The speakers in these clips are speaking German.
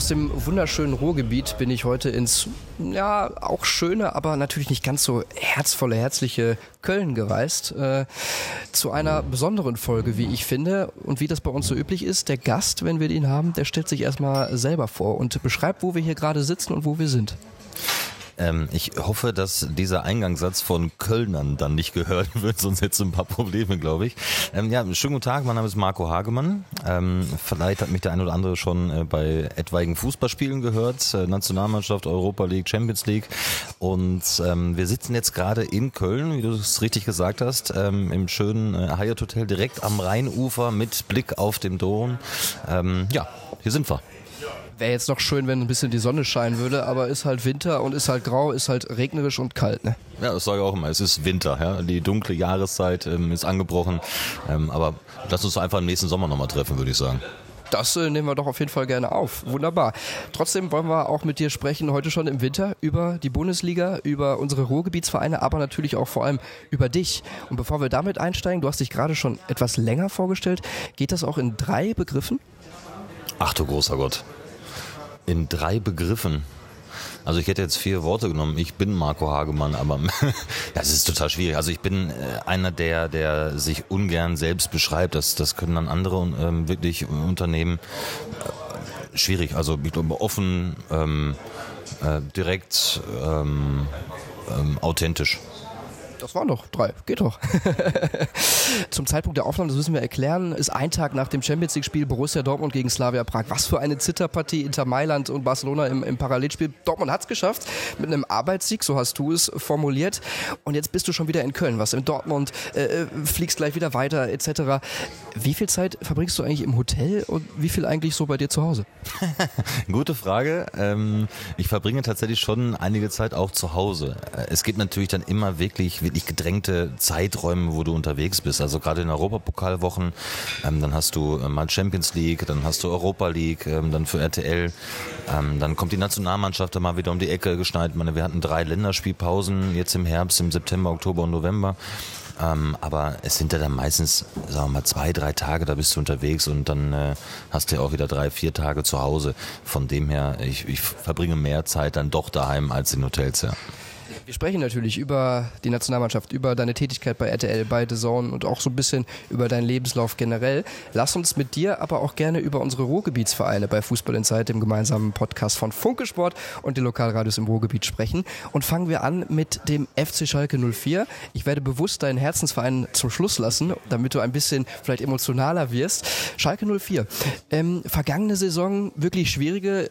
Aus dem wunderschönen Ruhrgebiet bin ich heute ins, ja, auch schöne, aber natürlich nicht ganz so herzvolle, herzliche Köln gereist. Äh, zu einer besonderen Folge, wie ich finde. Und wie das bei uns so üblich ist, der Gast, wenn wir ihn haben, der stellt sich erstmal selber vor und beschreibt, wo wir hier gerade sitzen und wo wir sind. Ähm, ich hoffe, dass dieser Eingangssatz von Kölnern dann nicht gehört wird, sonst hätte es ein paar Probleme, glaube ich. Ähm, ja, schönen guten Tag, mein Name ist Marco Hagemann. Ähm, vielleicht hat mich der ein oder andere schon äh, bei etwaigen Fußballspielen gehört, äh, Nationalmannschaft, Europa League, Champions League. Und ähm, wir sitzen jetzt gerade in Köln, wie du es richtig gesagt hast, ähm, im schönen äh, Hyatt Hotel direkt am Rheinufer mit Blick auf den Dom. Ähm, ja, hier sind wir. Wäre jetzt noch schön, wenn ein bisschen die Sonne scheinen würde, aber ist halt Winter und ist halt grau, ist halt regnerisch und kalt, ne? Ja, das sage ich auch immer. Es ist Winter, ja. Die dunkle Jahreszeit ähm, ist angebrochen. Ähm, aber lass uns einfach im nächsten Sommer nochmal treffen, würde ich sagen. Das äh, nehmen wir doch auf jeden Fall gerne auf. Wunderbar. Trotzdem wollen wir auch mit dir sprechen, heute schon im Winter, über die Bundesliga, über unsere Ruhrgebietsvereine, aber natürlich auch vor allem über dich. Und bevor wir damit einsteigen, du hast dich gerade schon etwas länger vorgestellt. Geht das auch in drei Begriffen? Ach du großer Gott. In drei Begriffen. Also ich hätte jetzt vier Worte genommen. Ich bin Marco Hagemann, aber das ist total schwierig. Also ich bin äh, einer, der, der sich ungern selbst beschreibt. Das, das können dann andere ähm, wirklich Unternehmen. Äh, schwierig. Also ich glaube offen, ähm, äh, direkt, ähm, ähm authentisch. Das waren doch drei. Geht doch. Zum Zeitpunkt der Aufnahme, das müssen wir erklären, ist ein Tag nach dem Champions League-Spiel Borussia Dortmund gegen Slavia Prag. Was für eine Zitterpartie Inter Mailand und Barcelona im, im Parallelspiel. Dortmund hat es geschafft mit einem Arbeitssieg, so hast du es formuliert. Und jetzt bist du schon wieder in Köln. Was in Dortmund, äh, äh fliegst gleich wieder weiter etc. Wie viel Zeit verbringst du eigentlich im Hotel und wie viel eigentlich so bei dir zu Hause? Gute Frage. Ähm, ich verbringe tatsächlich schon einige Zeit auch zu Hause. Äh, es gibt natürlich dann immer wirklich wirklich gedrängte Zeiträume, wo du unterwegs bist. Also gerade in Europapokalwochen, ähm, dann hast du äh, mal Champions League, dann hast du Europa League, ähm, dann für RTL, ähm, dann kommt die Nationalmannschaft da mal wieder um die Ecke geschneit. Meine, wir hatten drei Länderspielpausen jetzt im Herbst, im September, Oktober und November. Ähm, aber es sind ja dann meistens, sagen wir mal, zwei, drei Tage, da bist du unterwegs und dann äh, hast du ja auch wieder drei, vier Tage zu Hause. Von dem her, ich, ich verbringe mehr Zeit dann doch daheim als in Hotels, ja. Wir sprechen natürlich über die Nationalmannschaft, über deine Tätigkeit bei RTL, bei The Zone und auch so ein bisschen über deinen Lebenslauf generell. Lass uns mit dir aber auch gerne über unsere Ruhrgebietsvereine bei Fußball in Zeit, dem gemeinsamen Podcast von Funke Sport und den Lokalradios im Ruhrgebiet sprechen. Und fangen wir an mit dem FC Schalke 04. Ich werde bewusst deinen Herzensverein zum Schluss lassen, damit du ein bisschen vielleicht emotionaler wirst. Schalke 04. Ähm, vergangene Saison wirklich schwierige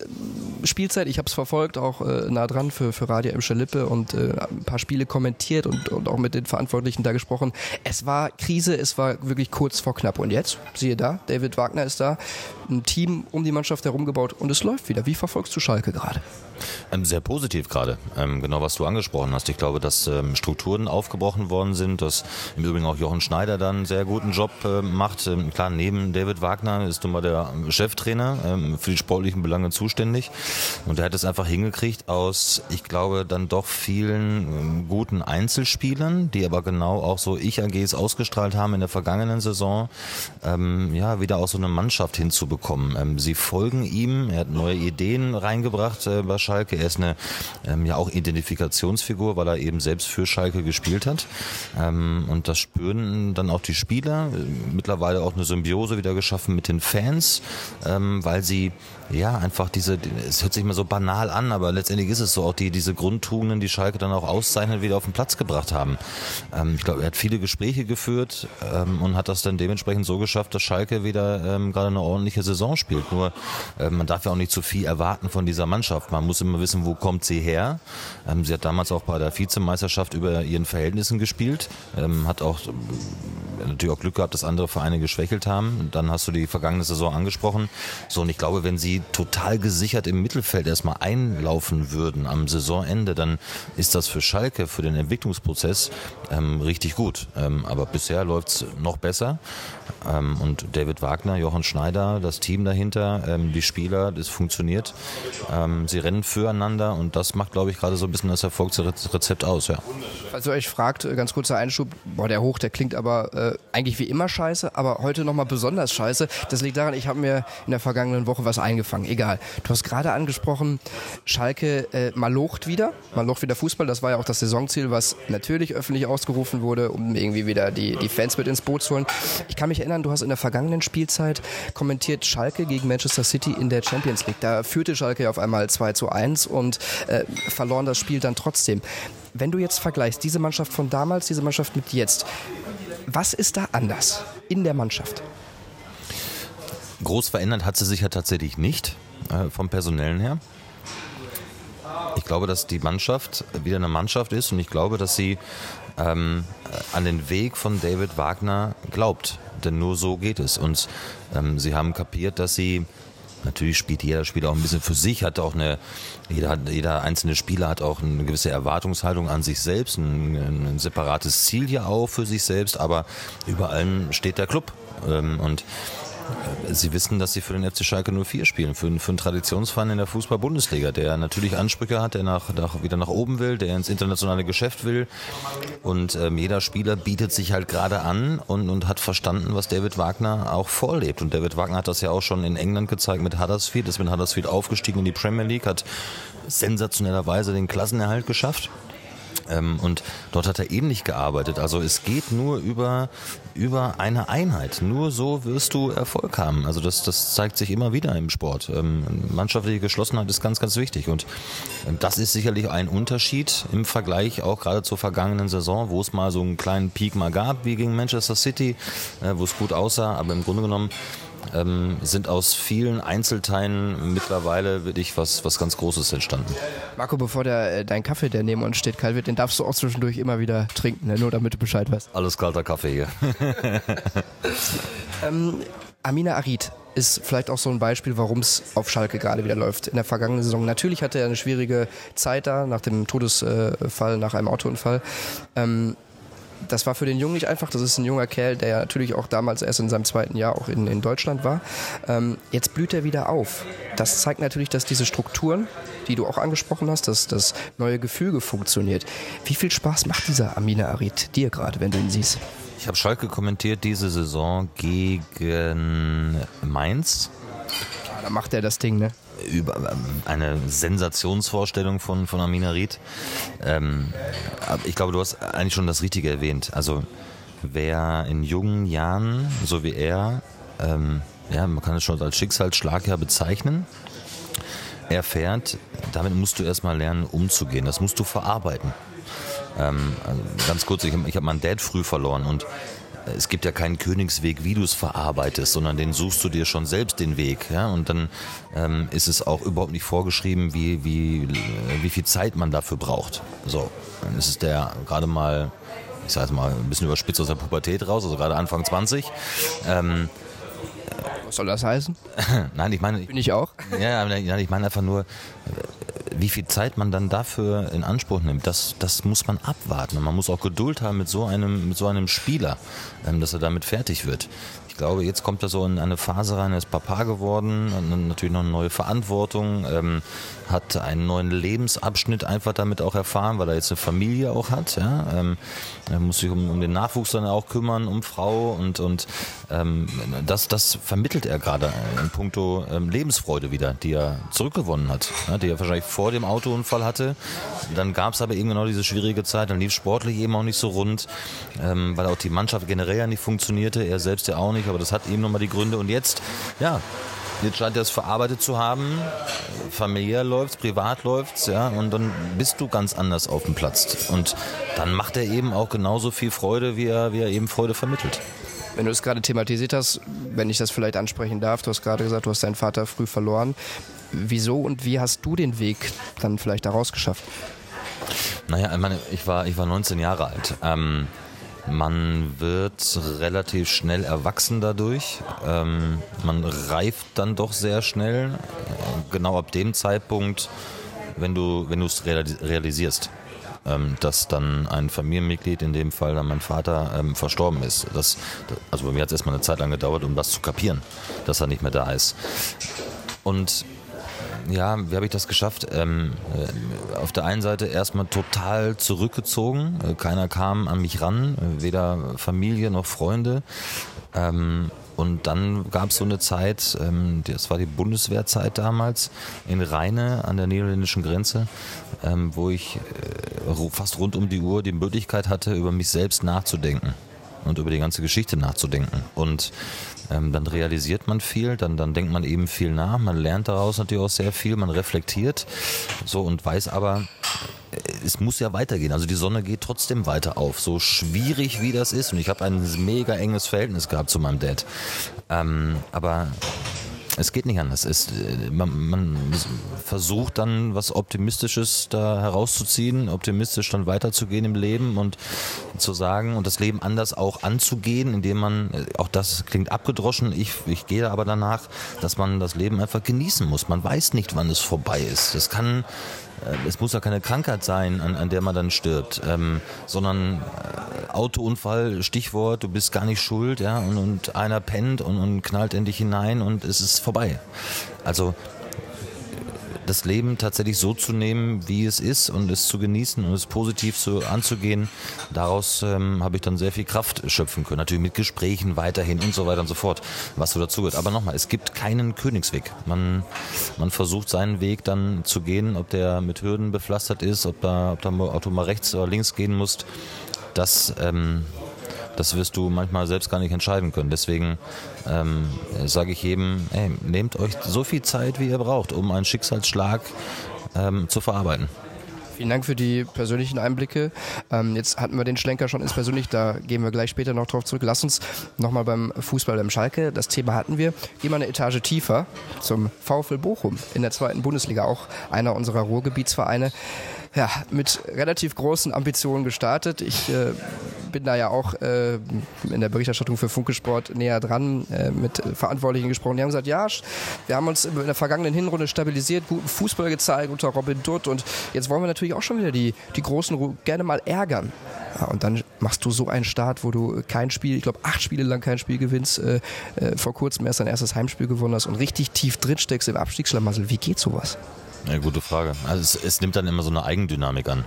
Spielzeit. Ich habe es verfolgt, auch äh, nah dran für, für Radio Emscher Lippe und äh, ein paar Spiele kommentiert und, und auch mit den Verantwortlichen da gesprochen. Es war Krise, es war wirklich kurz vor knapp. Und jetzt, siehe da, David Wagner ist da, ein Team um die Mannschaft herum gebaut und es läuft wieder. Wie verfolgst du Schalke gerade? Ähm, sehr positiv gerade. Ähm, genau, was du angesprochen hast. Ich glaube, dass ähm, Strukturen aufgebrochen worden sind, dass im Übrigen auch Jochen Schneider dann einen sehr guten Job äh, macht. Ähm, klar, neben David Wagner ist nun mal der Cheftrainer ähm, für die sportlichen Belange zuständig. Und er hat es einfach hingekriegt aus, ich glaube, dann doch vielen ähm, guten Einzelspielern, die aber genau auch so Ich-AGs ausgestrahlt haben in der vergangenen Saison, ja, wieder auch so eine Mannschaft hinzubekommen. Sie folgen ihm, er hat neue Ideen reingebracht äh, bei Schalke. Er ist eine ähm, ja auch Identifikationsfigur, weil er eben selbst für Schalke gespielt hat. Ähm, und das spüren dann auch die Spieler. Mittlerweile auch eine Symbiose wieder geschaffen mit den Fans, ähm, weil sie ja, einfach diese, es hört sich immer so banal an, aber letztendlich ist es so, auch die, diese Grundtugenden, die Schalke dann auch auszeichnet, wieder auf den Platz gebracht haben. Ähm, ich glaube, er hat viele Gespräche geführt ähm, und hat das dann dementsprechend so geschafft, dass Schalke wieder ähm, gerade eine ordentliche Saison spielt. Nur, ähm, man darf ja auch nicht zu viel erwarten von dieser Mannschaft. Man muss immer wissen, wo kommt sie her. Ähm, sie hat damals auch bei der Vizemeisterschaft über ihren Verhältnissen gespielt, ähm, hat auch natürlich auch Glück gehabt, dass andere Vereine geschwächelt haben. Dann hast du die vergangene Saison angesprochen. So, und ich glaube, wenn sie total gesichert im Mittelfeld erstmal einlaufen würden am Saisonende, dann ist das für Schalke, für den Entwicklungsprozess ähm, richtig gut. Ähm, aber bisher läuft es noch besser. Ähm, und David Wagner, Jochen Schneider, das Team dahinter, ähm, die Spieler, das funktioniert. Ähm, sie rennen füreinander und das macht, glaube ich, gerade so ein bisschen das Erfolgsrezept aus. Ja. Falls euch fragt, äh, ganz kurzer Einschub, boah, der Hoch, der klingt aber äh, eigentlich wie immer scheiße, aber heute nochmal besonders scheiße. Das liegt daran, ich habe mir in der vergangenen Woche was eingefangen. Egal. Du hast gerade angesprochen, Schalke äh, malocht wieder, malocht wieder Fußball. Das war ja auch das Saisonziel, was natürlich öffentlich ausgerufen wurde, um irgendwie wieder die, die Fans mit ins Boot zu holen. Ich kann mich erinnern, du hast in der vergangenen Spielzeit kommentiert Schalke gegen Manchester City in der Champions League. Da führte Schalke auf einmal 2 zu 1 und äh, verloren das Spiel dann trotzdem. Wenn du jetzt vergleichst, diese Mannschaft von damals, diese Mannschaft mit jetzt, was ist da anders in der Mannschaft? Groß verändert hat sie sich ja tatsächlich nicht äh, vom Personellen her. Ich glaube, dass die Mannschaft wieder eine Mannschaft ist und ich glaube, dass sie ähm, an den Weg von David Wagner glaubt. Denn nur so geht es. Und ähm, sie haben kapiert, dass sie Natürlich spielt jeder Spieler auch ein bisschen für sich, hat auch eine, jeder, jeder einzelne Spieler hat auch eine gewisse Erwartungshaltung an sich selbst, ein, ein separates Ziel ja auch für sich selbst, aber über allem steht der Club. Ähm, und Sie wissen, dass Sie für den FC Schalke 04 spielen, für, für einen Traditionsverein in der Fußball-Bundesliga, der natürlich Ansprüche hat, der nach, nach, wieder nach oben will, der ins internationale Geschäft will. Und ähm, jeder Spieler bietet sich halt gerade an und, und hat verstanden, was David Wagner auch vorlebt. Und David Wagner hat das ja auch schon in England gezeigt mit Huddersfield, ist mit Huddersfield aufgestiegen in die Premier League, hat sensationellerweise den Klassenerhalt geschafft. Ähm, und dort hat er ähnlich gearbeitet. Also es geht nur über, über eine Einheit. Nur so wirst du Erfolg haben. Also das, das zeigt sich immer wieder im Sport. Ähm, mannschaftliche Geschlossenheit ist ganz, ganz wichtig. Und das ist sicherlich ein Unterschied im Vergleich auch gerade zur vergangenen Saison, wo es mal so einen kleinen Peak mal gab, wie gegen Manchester City, äh, wo es gut aussah. Aber im Grunde genommen ähm, sind aus vielen Einzelteilen mittlerweile wirklich was, was ganz Großes entstanden. Marco, bevor der, äh, dein Kaffee, der neben uns steht, kalt wird, den darfst du auch zwischendurch immer wieder trinken, ne? nur damit du Bescheid weißt. Alles kalter Kaffee hier. ähm, Amina Arid ist vielleicht auch so ein Beispiel, warum es auf Schalke gerade wieder läuft. In der vergangenen Saison natürlich hatte er eine schwierige Zeit da nach dem Todesfall, nach einem Autounfall. Ähm, das war für den Jungen nicht einfach. Das ist ein junger Kerl, der ja natürlich auch damals erst in seinem zweiten Jahr auch in, in Deutschland war. Ähm, jetzt blüht er wieder auf. Das zeigt natürlich, dass diese Strukturen, die du auch angesprochen hast, dass das neue Gefüge funktioniert. Wie viel Spaß macht dieser Amina Arid dir gerade, wenn du ihn siehst? Ich habe Schalke kommentiert diese Saison gegen Mainz. Ja, da macht er das Ding, ne? Über eine Sensationsvorstellung von, von Amina Ried. Ähm, ich glaube, du hast eigentlich schon das Richtige erwähnt. Also wer in jungen Jahren, so wie er, ähm, ja, man kann es schon als Schicksalsschlag ja bezeichnen, erfährt, damit musst du erstmal lernen, umzugehen. Das musst du verarbeiten. Ähm, also ganz kurz, ich, ich habe meinen Dad früh verloren und es gibt ja keinen Königsweg, wie du es verarbeitest, sondern den suchst du dir schon selbst den Weg. Ja? Und dann ähm, ist es auch überhaupt nicht vorgeschrieben, wie, wie, wie viel Zeit man dafür braucht. So, dann ist es der gerade mal, ich sag mal, ein bisschen überspitzt aus der Pubertät raus, also gerade Anfang 20. Ähm, was soll das heißen? nein, ich meine. Bin ich auch? Ja, ich meine einfach nur, wie viel Zeit man dann dafür in Anspruch nimmt, das, das muss man abwarten. Und man muss auch Geduld haben mit so einem, mit so einem Spieler, ähm, dass er damit fertig wird glaube, jetzt kommt er so in eine Phase rein, er ist Papa geworden, natürlich noch eine neue Verantwortung, ähm, hat einen neuen Lebensabschnitt einfach damit auch erfahren, weil er jetzt eine Familie auch hat. Ja? Ähm, er muss sich um, um, den Nachwuchs dann auch kümmern, um Frau und, und ähm, das, das vermittelt er gerade in puncto ähm, Lebensfreude wieder, die er zurückgewonnen hat, ja? die er wahrscheinlich vor dem Autounfall hatte. Dann gab es aber irgendwann noch diese schwierige Zeit, dann lief sportlich eben auch nicht so rund, ähm, weil auch die Mannschaft generell ja nicht funktionierte, er selbst ja auch nicht aber das hat eben nochmal die Gründe. Und jetzt, ja, Jetzt scheint er es verarbeitet zu haben. Familiär läuft's, privat läuft's, ja, und dann bist du ganz anders auf dem Platz. Und dann macht er eben auch genauso viel Freude, wie er, wie er eben Freude vermittelt. Wenn du es gerade thematisiert hast, wenn ich das vielleicht ansprechen darf, du hast gerade gesagt, du hast deinen Vater früh verloren. Wieso und wie hast du den Weg dann vielleicht daraus geschafft? Naja, ich, meine, ich, war, ich war 19 Jahre alt. Ähm, Man wird relativ schnell erwachsen dadurch. Ähm, man reift dann doch sehr schnell. Genau ab dem Zeitpunkt, wenn du wenn es realisierst, ähm, dass dann ein Familienmitglied, in dem Fall dann mein Vater, ähm, verstorben ist. Das, also bei mir hat es erstmal eine Zeit lang gedauert, um das zu kapieren, dass er nicht mehr da ist. Und ja, wie habe ich das geschafft? Ähm, äh, auf der einen Seite erstmal total zurückgezogen. Äh, keiner kam an mich ran, äh, weder Familie noch Freunde. Ähm, und dann gab es so eine Zeit, ähm, das war die Bundeswehrzeit damals, in Rheine an der niederländischen Grenze, ähm, wo ich fast rund um die Uhr die Möglichkeit hatte, über mich selbst nachzudenken und über die ganze Geschichte nachzudenken. Und ähm, dann realisiert man viel, dann, dann denkt man eben viel nach, man lernt daraus natürlich auch sehr viel, man reflektiert so und weiß aber, äh, es muss ja weitergehen. Also die Sonne geht trotzdem weiter auf. So schwierig wie das ist. Und ich habe ein mega enges Verhältnis gehabt zu meinem Dad. Ähm, aber es geht nicht anders. Es, äh, man, man, versucht dann was Optimistisches da herauszuziehen, optimistisch dann weiterzugehen im Leben und zu sagen und das Leben anders auch anzugehen, indem man, äh, auch das klingt abgedroschen, ich, ich gehe aber danach, dass man das Leben einfach genießen muss. Man weiß nicht, wann es vorbei ist. Das kann es muss ja keine Krankheit sein, an, an der man dann stirbt, ähm, sondern äh, Autounfall, Stichwort, du bist gar nicht schuld, ja, und, und einer pennt und, und knallt in dich hinein und es ist vorbei. Also das Leben tatsächlich so zu nehmen, wie es ist und es zu genießen und es positiv so anzugehen, daraus ähm, habe ich dann sehr viel Kraft schöpfen können. Natürlich mit Gesprächen weiterhin und so weiter und so fort, was so dazugehört. Aber nochmal, es gibt keinen Königsweg. Man, man versucht seinen Weg dann zu gehen, ob der mit Hürden bepflastert ist, ob da, ob da du mal rechts oder links gehen musst. Das ähm, das wirst du manchmal selbst gar nicht entscheiden können. Deswegen ähm, sage ich jedem, ey, nehmt euch so viel Zeit, wie ihr braucht, um einen Schicksalsschlag ähm, zu verarbeiten. Vielen Dank für die persönlichen Einblicke. Ähm, jetzt hatten wir den Schlenker schon ins Persönlich, da gehen wir gleich später noch drauf zurück. Lass uns nochmal beim Fußball beim Schalke, das Thema hatten wir. Gehen wir eine Etage tiefer zum VfL Bochum in der zweiten Bundesliga, auch einer unserer Ruhrgebietsvereine ja, mit relativ großen Ambitionen gestartet. Ich äh, bin da ja auch äh, in der Berichterstattung für Funkesport näher dran äh, mit Verantwortlichen gesprochen. Die haben gesagt, ja, wir haben uns in der vergangenen Hinrunde stabilisiert, guten Fußball gezeigt unter Robin Dutt und jetzt wollen wir natürlich auch schon wieder die, die Großen gerne mal ärgern. Ja, und dann machst du so einen Start, wo du kein Spiel, ich glaube acht Spiele lang kein Spiel gewinnst, äh, äh, vor kurzem erst dein erstes Heimspiel gewonnen hast und richtig tief drin steckst im Abstiegsschlamassel. Wie geht sowas? Ja, gute Frage. Also es, es, nimmt dann immer so eine Eigendynamik an.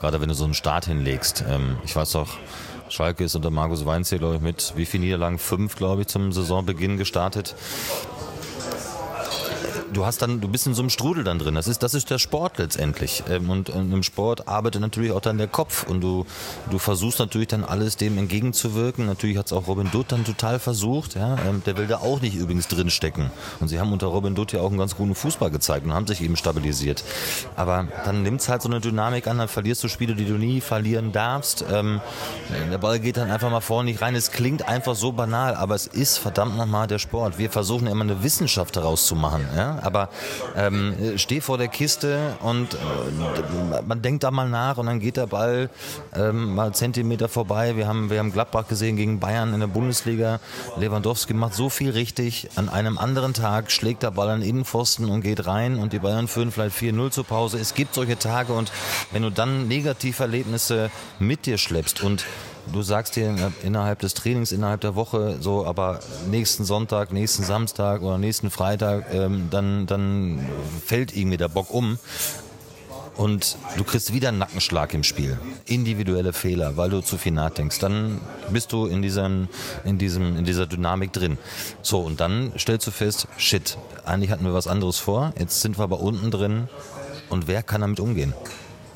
Gerade wenn du so einen Start hinlegst. Ähm, ich weiß doch, Schalke ist unter Markus Weinz hier, glaube ich, mit wie viele Niederlagen? Fünf, glaube ich, zum Saisonbeginn gestartet du hast dann, du bist in so einem Strudel dann drin. Das ist, das ist der Sport letztendlich. Ähm, und, im Sport arbeitet natürlich auch dann der Kopf und du, du versuchst natürlich dann alles dem entgegenzuwirken. Natürlich hat es auch Robin Dutt dann total versucht. Ja? Ähm, der will da auch nicht übrigens drinstecken. Und sie haben unter Robin Dutt ja auch einen ganz guten Fußball gezeigt und haben sich eben stabilisiert. Aber dann nimmt es halt so eine Dynamik an, dann verlierst du Spiele, die du nie verlieren darfst. Ähm, der Ball geht dann einfach mal vorne nicht rein. Es klingt einfach so banal, aber es ist verdammt nochmal der Sport. Wir versuchen immer eine Wissenschaft daraus zu machen. Ja? Aber ähm, steh vor der Kiste und äh, man denkt da mal nach und dann geht der Ball ähm, mal Zentimeter vorbei. Wir haben, wir haben Gladbach gesehen gegen Bayern in der Bundesliga. Lewandowski macht so viel richtig. An einem anderen Tag schlägt der Ball an Innenpfosten und geht rein und die Bayern führen vielleicht 4-0 zur Pause. Es gibt solche Tage und wenn du dann Negativerlebnisse mit dir schleppst und du sagst dir innerhalb des Trainings, innerhalb der Woche so, aber nächsten Sonntag, nächsten Samstag oder nächsten Freitag, ähm, dann, dann fällt irgendwie der Bock um. Und du kriegst wieder einen Nackenschlag im Spiel. Individuelle Fehler, weil du zu viel nachdenkst. Dann bist du in, diesem, in, diesem, in dieser Dynamik drin. So, und dann stellst du fest, shit, eigentlich hatten wir was anderes vor. Jetzt sind wir aber unten drin. Und wer kann damit umgehen?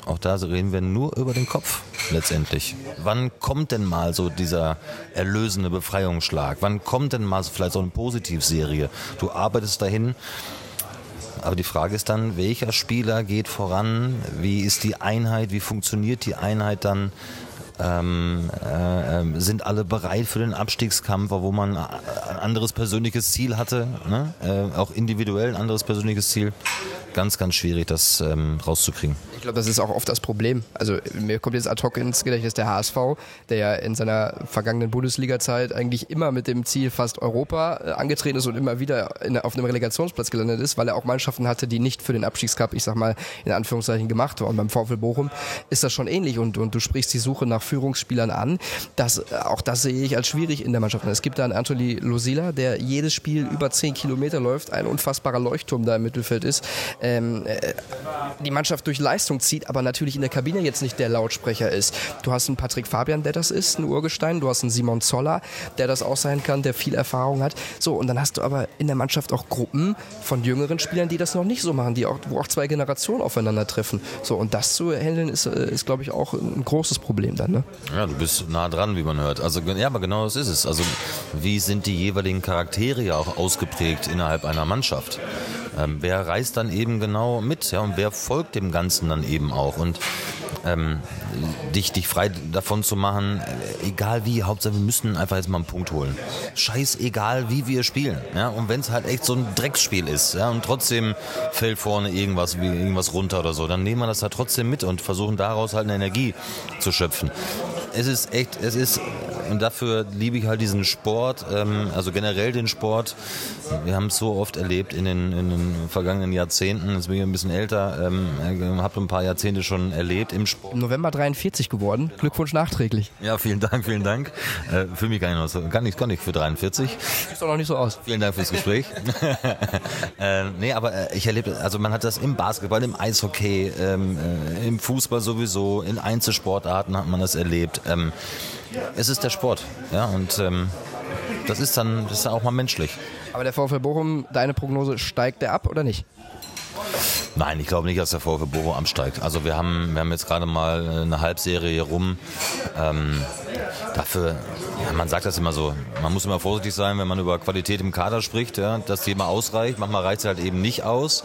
Auch da reden wir nur über den Kopf letztendlich. Wann kommt denn mal so dieser erlösende Befreiungsschlag? Wann kommt denn mal vielleicht so eine Positivserie? Du arbeitest dahin. Aber die Frage ist dann, welcher Spieler geht voran? Wie ist die Einheit? Wie funktioniert die Einheit dann? Ähm, äh, ähm, sind alle bereit für den Abstiegskampf, wo man ein anderes persönliches Ziel hatte, ne? äh, auch individuell ein anderes persönliches Ziel ganz, ganz schwierig, das ähm, rauszukriegen. Ich glaube, das ist auch oft das Problem. Also mir kommt jetzt ad hoc ins Gedächtnis der HSV, der ja in seiner vergangenen Bundesliga-Zeit eigentlich immer mit dem Ziel fast Europa äh, angetreten ist und immer wieder in, auf einem Relegationsplatz gelandet ist, weil er auch Mannschaften hatte, die nicht für den Abstiegscup, ich sag mal, in Anführungszeichen gemacht waren. Beim VfL Bochum ist das schon ähnlich und, und du sprichst die Suche nach Führungsspielern an. Das, äh, auch das sehe ich als schwierig in der Mannschaft. Es gibt da einen Anthony Losila, der jedes Spiel über 10 Kilometer läuft, ein unfassbarer Leuchtturm da im Mittelfeld ist. Ähm, äh, die Mannschaft durch Leistung zieht, aber natürlich in der Kabine jetzt nicht der Lautsprecher ist. Du hast einen Patrick Fabian, der das ist, ein Urgestein. Du hast einen Simon Zoller, der das auch sein kann, der viel Erfahrung hat. So, und dann hast du aber in der Mannschaft auch Gruppen von jüngeren Spielern, die das noch nicht so machen, die auch, wo auch zwei Generationen aufeinandertreffen. So, und das zu handeln ist, äh, ist glaube ich, auch ein großes Problem dann. Ne? Ja, du bist nah dran, wie man hört. Also, ja, aber genau das ist es. Also, wie sind die jeweiligen Charaktere ja auch ausgeprägt innerhalb einer Mannschaft? Ähm, wer reist dann eben genau mit, ja, und wer folgt dem Ganzen dann eben auch? Und ähm, dich, dich frei davon zu machen, egal wie, Hauptsache wir müssen einfach jetzt mal einen Punkt holen. Scheiß egal, wie wir spielen. Ja? Und wenn es halt echt so ein Drecksspiel ist ja? und trotzdem fällt vorne irgendwas, irgendwas runter oder so, dann nehmen wir das halt trotzdem mit und versuchen daraus halt eine Energie zu schöpfen. Es ist echt, es ist und dafür liebe ich halt diesen Sport, ähm, also generell den Sport. Wir haben es so oft erlebt in den, in den vergangenen Jahrzehnten. Jetzt bin ich ein bisschen älter, ähm, äh, habe ein paar Jahrzehnte schon erlebt im Sport. Im November 43 geworden. Glückwunsch nachträglich. Ja, vielen Dank, vielen Dank. Äh, für mich gar nicht, so, gar nicht, gar nicht für 43. Sieht doch noch nicht so aus. Vielen Dank fürs Gespräch. äh, nee, aber äh, ich erlebe, also man hat das im Basketball, im Eishockey, ähm, äh, im Fußball sowieso, in Einzelsportarten hat man das erlebt. Ähm, es ist der Sport, ja, und ähm, das ist dann, das ist dann auch mal menschlich. Aber der VfL Bochum, deine Prognose, steigt der ab oder nicht? Nein, ich glaube nicht, dass der VfL Bochum absteigt. Also wir haben, wir haben jetzt gerade mal eine Halbserie rum. Ähm, dafür, ja, man sagt das immer so, man muss immer vorsichtig sein, wenn man über Qualität im Kader spricht, ja, dass die immer ausreicht. Manchmal reicht es halt eben nicht aus.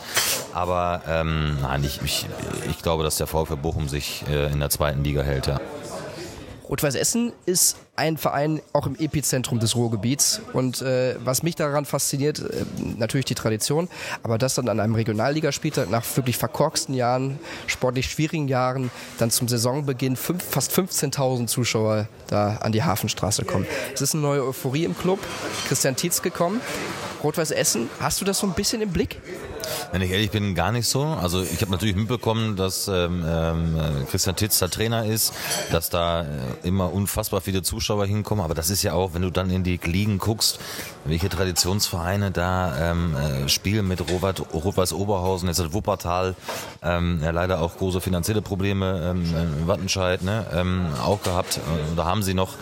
Aber ähm, nein, ich, ich, ich glaube, dass der VfL Bochum sich äh, in der zweiten Liga hält, ja. Rot-Weiß Essen ist ein Verein auch im Epizentrum des Ruhrgebiets. Und äh, was mich daran fasziniert, äh, natürlich die Tradition, aber das dann an einem Regionalligaspieltag nach wirklich verkorksten Jahren, sportlich schwierigen Jahren, dann zum Saisonbeginn fünf, fast 15.000 Zuschauer da an die Hafenstraße kommen. Es ist eine neue Euphorie im Club. Christian Tietz gekommen. Rot-Weiß Essen, hast du das so ein bisschen im Blick? Wenn ich ehrlich bin, gar nicht so. Also ich habe natürlich mitbekommen, dass ähm, ähm, Christian Titz der Trainer ist, dass da äh, immer unfassbar viele Zuschauer hinkommen. Aber das ist ja auch, wenn du dann in die Ligen guckst, welche Traditionsvereine da ähm, äh, spielen mit Robert, Rot-Weiß Oberhausen, jetzt hat Wuppertal ähm, ja, leider auch große finanzielle Probleme, ähm, äh, Wattenscheid ne, ähm, auch gehabt. Äh, da haben sie noch.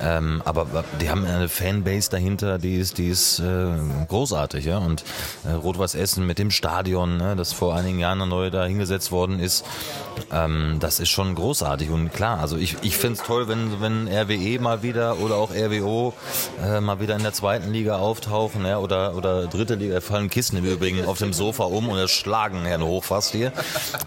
Ähm, aber die haben eine Fanbase dahinter, die ist, die ist äh, großartig. Ja? Und äh, Rot-Weiß Essen mit dem Stadion, ne, das vor einigen Jahren neu da hingesetzt worden ist, ähm, das ist schon großartig. Und klar, also ich, ich finde es toll, wenn, wenn RWE mal wieder oder auch RWO äh, mal wieder in der zweiten Liga auftauchen ja, oder, oder dritte Liga. Fallen Kissen im Übrigen auf dem Sofa um und es schlagen Herrn Hoch fast hier.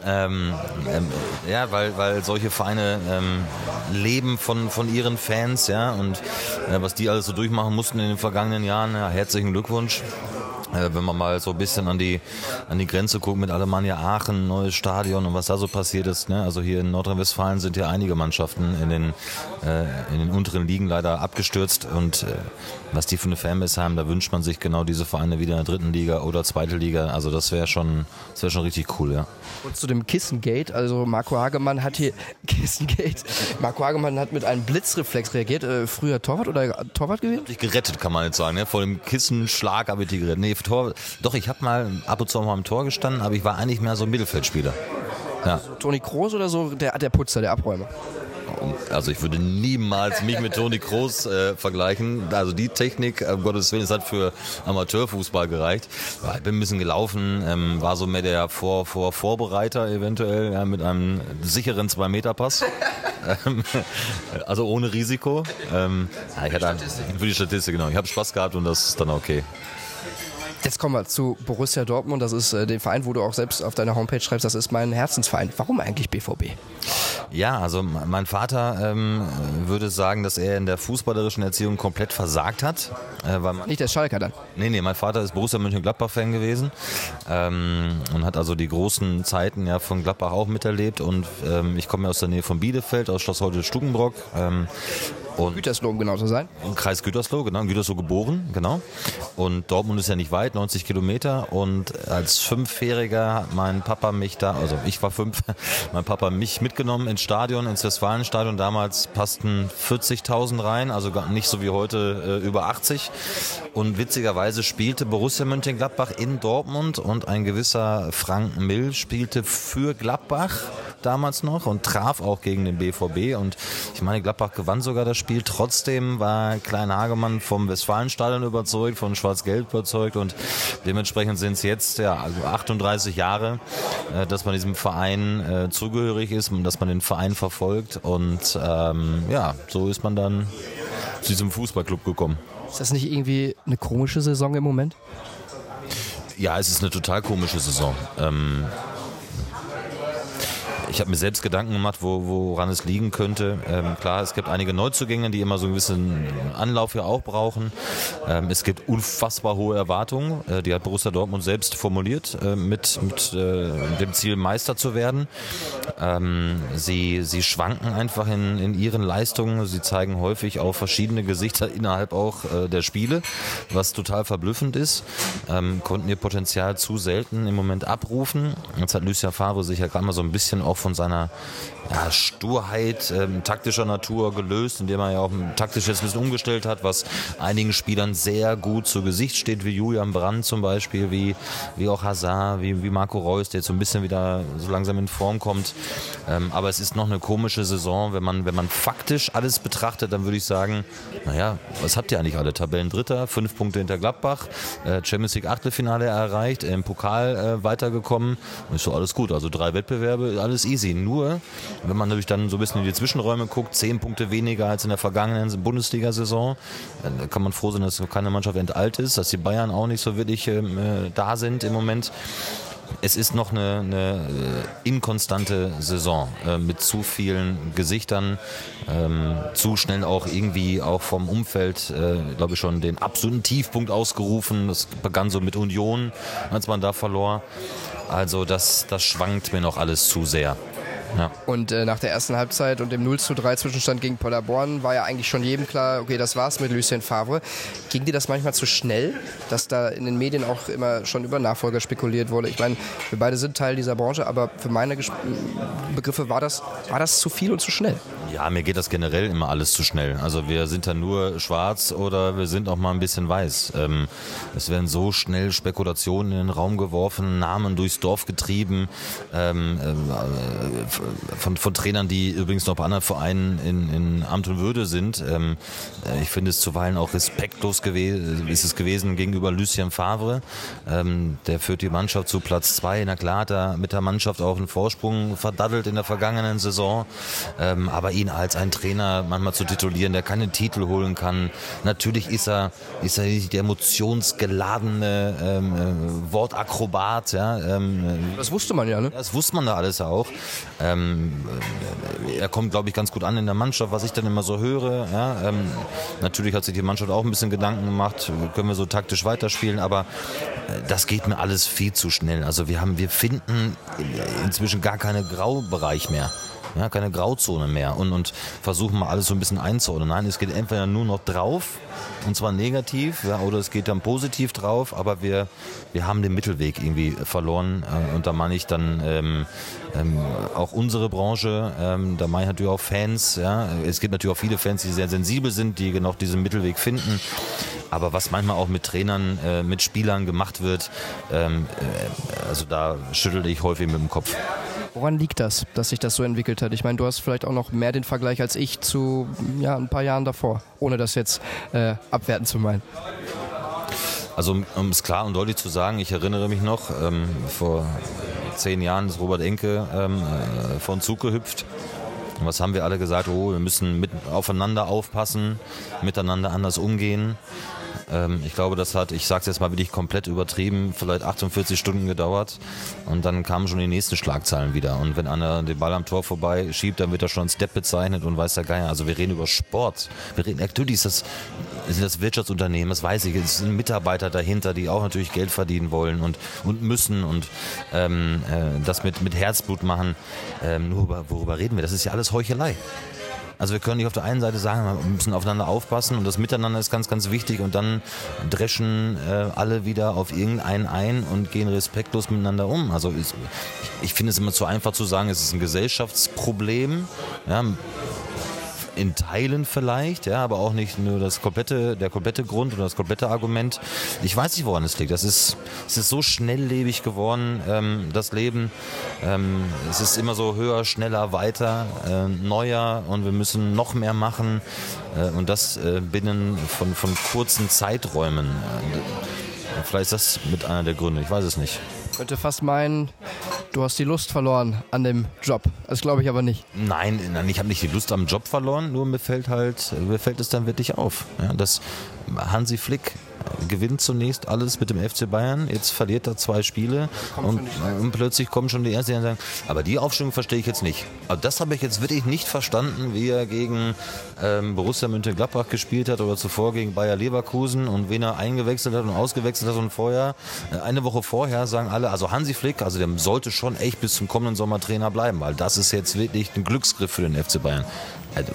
Ähm, ähm, ja, weil, weil solche Vereine ähm, leben von, von ihren Fans, ja, und äh, was die alles so durchmachen mussten in den vergangenen Jahren, ja, herzlichen Glückwunsch. Äh, wenn man mal so ein bisschen an die, an die Grenze guckt mit Alemannia Aachen, neues Stadion und was da so passiert ist. Ne? Also hier in Nordrhein-Westfalen sind ja einige Mannschaften in den, äh, in den unteren Ligen leider abgestürzt und äh, was die für eine Fanbase haben, da wünscht man sich genau diese Vereine wieder in der dritten Liga oder zweite Liga. Also das wäre schon, das wäre schon richtig cool, ja. Und zu dem Kissengate, also Marco Hagemann hat hier Kissengate. Marco Hagemann hat mit einem Blitzreflex reagiert. Äh, früher Torwart oder Torwart gewesen? Ich gerettet, kann man jetzt sagen. Ne? Vor dem Kissenschlag habe ich die gerettet. Nee, Tor, doch, ich habe mal ab und zu mal am Tor gestanden, aber ich war eigentlich mehr so ein Mittelfeldspieler. Ja. Also Toni Kroos oder so, der, der Putzer, der Abräumer? Also ich würde niemals mich mit Toni Kroos äh, vergleichen. Also die Technik, um Gottes Willen, es hat für Amateurfußball gereicht. Ich bin ein bisschen gelaufen, ähm, war so mehr der Vor -Vor Vorbereiter eventuell ja, mit einem sicheren 2-Meter-Pass. Ähm, also ohne Risiko. Ähm, ja, für die Statistik, genau. Ich habe Spaß gehabt und das ist dann okay. Jetzt kommen wir zu Borussia Dortmund. Das ist äh, der Verein, wo du auch selbst auf deiner Homepage schreibst, das ist mein Herzensverein. Warum eigentlich BVB? Ja, also mein Vater ähm, würde sagen, dass er in der fußballerischen Erziehung komplett versagt hat. Äh, weil Nicht der Schalker dann? Nee, nee, mein Vater ist Borussia Mönchengladbach-Fan gewesen ähm, und hat also die großen Zeiten ja von Gladbach auch miterlebt. Und ähm, ich komme ja aus der Nähe von Bielefeld, aus Schloss Heute Stukenbrock. Ähm, und Gütersloh, um genau zu sein. Im Kreis Gütersloh, genau, in Gütersloh geboren, genau. Und Dortmund ist ja nicht weit, 90 Kilometer. Und als Fünfjähriger hat mein Papa mich da, also ich war fünf, mein Papa mich mitgenommen ins Stadion, ins Westfalenstadion. Damals passten 40.000 rein, also nicht so wie heute äh, über 80. Und witzigerweise spielte Borussia Mönchengladbach in Dortmund und ein gewisser Frank Mill spielte für Gladbach damals noch und traf auch gegen den BVB. Und ich meine, Gladbach gewann sogar das Spiel. Trotzdem war Klein Hagemann vom Westfalenstadion überzeugt, von Schwarz-Gelb überzeugt und dementsprechend sind es jetzt ja, also 38 Jahre, äh, dass man diesem Verein äh, zugehörig ist, dass man den Verein verfolgt und ähm, ja, so ist man dann zu diesem Fußballclub gekommen. Ist das nicht irgendwie eine komische Saison im Moment? Ja, es ist eine total komische Saison. Ähm, ich habe mir selbst Gedanken gemacht, wo, woran es liegen könnte. Ähm, klar, es gibt einige Neuzugänge, die immer so einen gewissen Anlauf ja auch brauchen. Ähm, es gibt unfassbar hohe Erwartungen, äh, die hat Borussia Dortmund selbst formuliert, äh, mit, mit äh, dem Ziel Meister zu werden. Ähm, sie, sie schwanken einfach in, in ihren Leistungen. Sie zeigen häufig auch verschiedene Gesichter innerhalb auch äh, der Spiele, was total verblüffend ist. Ähm, konnten ihr Potenzial zu selten im Moment abrufen. Jetzt hat Lucia Favre sich ja gerade mal so ein bisschen auch von seiner ja, Sturheit ähm, taktischer Natur gelöst, indem er ja auch taktisch jetzt ein bisschen umgestellt hat, was einigen Spielern sehr gut zu Gesicht steht, wie Julian Brandt zum Beispiel, wie, wie auch Hazard, wie, wie Marco Reus, der jetzt so ein bisschen wieder so langsam in Form kommt. Ähm, aber es ist noch eine komische Saison, wenn man, wenn man faktisch alles betrachtet, dann würde ich sagen, naja, was habt ihr eigentlich alle? Tabellen Dritter, fünf Punkte hinter Gladbach, äh, Champions League Achtelfinale erreicht, im Pokal äh, weitergekommen, ist so alles gut. Also drei Wettbewerbe, alles easy. Nur, wenn man natürlich dann so ein bisschen in die Zwischenräume guckt, zehn Punkte weniger als in der vergangenen Bundesliga-Saison, dann kann man froh sein, dass keine Mannschaft entalt ist, dass die Bayern auch nicht so wirklich ähm, äh, da sind im Moment es ist noch eine, eine äh, inkonstante Saison äh, mit zu vielen Gesichtern, ähm, zu schnell auch irgendwie auch vom Umfeld, äh, glaube ich, schon den absoluten Tiefpunkt ausgerufen. Das begann so mit Union, als man da verlor. Also das, das schwankt mir noch alles zu sehr. Ja. Und äh, nach der ersten Halbzeit und dem 0 zu 3 Zwischenstand gegen Paderborn war ja eigentlich schon jedem klar, okay, das war's mit Lucien Favre. Ging dir das manchmal zu schnell, dass da in den Medien auch immer schon über Nachfolger spekuliert wurde? Ich meine, wir beide sind Teil dieser Branche, aber für meine Ges Begriffe war das, war das zu viel und zu schnell. Ja, mir geht das generell immer alles zu schnell. Also wir sind dann nur schwarz oder wir sind auch mal ein bisschen weiß. Ähm, es werden so schnell Spekulationen in den Raum geworfen, Namen durchs Dorf getrieben, ähm, äh, von, von Trainern, die übrigens noch bei anderen Vereinen in, in Amt und Würde sind. Ähm, äh, ich finde es zuweilen auch respektlos gewesen, ist es gewesen gegenüber Lucien Favre. Ähm, der führt die Mannschaft zu Platz zwei. Na klar hat er mit der Mannschaft auch einen Vorsprung verdaddelt in der vergangenen Saison. Ähm, aber ihn als ein Trainer manchmal zu titulieren, der keinen Titel holen kann. Natürlich ist er, ist er nicht der emotionsgeladene ähm, äh, Wortakrobat. Ja, ähm, das wusste man ja, ne? Das wusste man da alles auch. Ähm, äh, er kommt, glaube ich, ganz gut an in der Mannschaft, was ich dann immer so höre. Ja, ähm, natürlich hat sich die Mannschaft auch ein bisschen Gedanken gemacht, können wir so taktisch weiterspielen, aber äh, das geht mir alles viel zu schnell. Also wir haben, wir finden inzwischen gar keinen Graubereich mehr ja, keine Grauzone mehr und, und versuchen mal alles so ein bisschen einzuordnen. Nein, es geht entweder nur noch drauf und zwar negativ, ja, oder es geht dann positiv drauf, aber wir, wir haben den Mittelweg irgendwie verloren äh, und da meine ich dann ähm, ähm, auch unsere Branche, ähm, da meine ich natürlich auch Fans, ja, es gibt natürlich auch viele Fans, die sehr sensibel sind, die genau diesen Mittelweg finden, aber was manchmal auch mit Trainern, äh, mit Spielern gemacht wird, ähm, äh, also da schüttel ich häufig mit dem Kopf. Woran liegt das, dass sich das so entwickelt hat? Ich meine, du hast vielleicht auch noch mehr den Vergleich als ich zu ja, ein paar Jahren davor, ohne das jetzt äh, abwerten zu meinen. Also um es klar und deutlich zu sagen, ich erinnere mich noch, ähm, vor zehn Jahren ist Robert Enke ähm, äh, von Zug gehüpft. Und was haben wir alle gesagt? Oh, wir müssen mit aufeinander aufpassen, miteinander anders umgehen. Ähm, ich glaube, das hat, ich sag's jetzt mal wirklich komplett übertrieben, vielleicht 48 Stunden gedauert und dann kamen schon die nächsten Schlagzeilen wieder. Und wenn einer den Ball am Tor vorbei schiebt, dann wird er schon als Step bezeichnet und weiß der Geier. Also wir reden über Sport. Wir reden, natürlich ist das, ist das Wirtschaftsunternehmen, das weiß ich. Es sind Mitarbeiter dahinter, die auch natürlich Geld verdienen wollen und, und müssen und ähm, äh, das mit, mit Herzblut machen. Ähm, nur worüber reden wir? Das ist ja alles Heuchelei. Also wir können nicht auf der einen Seite sagen, wir müssen aufeinander aufpassen und das Miteinander ist ganz, ganz wichtig und dann dreschen äh, alle wieder auf irgendeinen ein und gehen respektlos miteinander um. Also ich, ich finde es immer zu einfach zu sagen, es ist ein Gesellschaftsproblem. Ja, in Teilen vielleicht, ja, aber auch nicht nur das komplette, der komplette Grund oder das komplette Argument. Ich weiß nicht, woran es liegt. Das ist, es ist so schnelllebig geworden, ähm, das Leben. Ähm, es ist immer so höher, schneller, weiter, äh, neuer und wir müssen noch mehr machen äh, und das äh, binnen von, von kurzen Zeiträumen. Vielleicht ist das mit einer der Gründe, ich weiß es nicht könnte fast meinen, du hast die Lust verloren an dem Job. Das glaube ich aber nicht. Nein, nein ich habe nicht die Lust am Job verloren, nur mir fällt halt, mir fällt es dann wirklich auf, ja, dass Hansi Flick gewinnt zunächst alles mit dem FC Bayern, jetzt verliert er zwei Spiele und, und, plötzlich kommen schon die Ersten, die sagen, aber die Aufstellung verstehe ich jetzt nicht. Aber das habe ich jetzt wirklich nicht verstanden, wie er gegen ähm, Borussia Mönchengladbach gespielt hat oder zuvor gegen Bayer Leverkusen und wen er eingewechselt hat und ausgewechselt hat und vorher, äh, eine Woche vorher sagen alle, also Hansi Flick, also der sollte schon echt bis zum kommenden Sommer Trainer bleiben, weil das ist jetzt wirklich ein Glücksgriff für den FC Bayern. Also,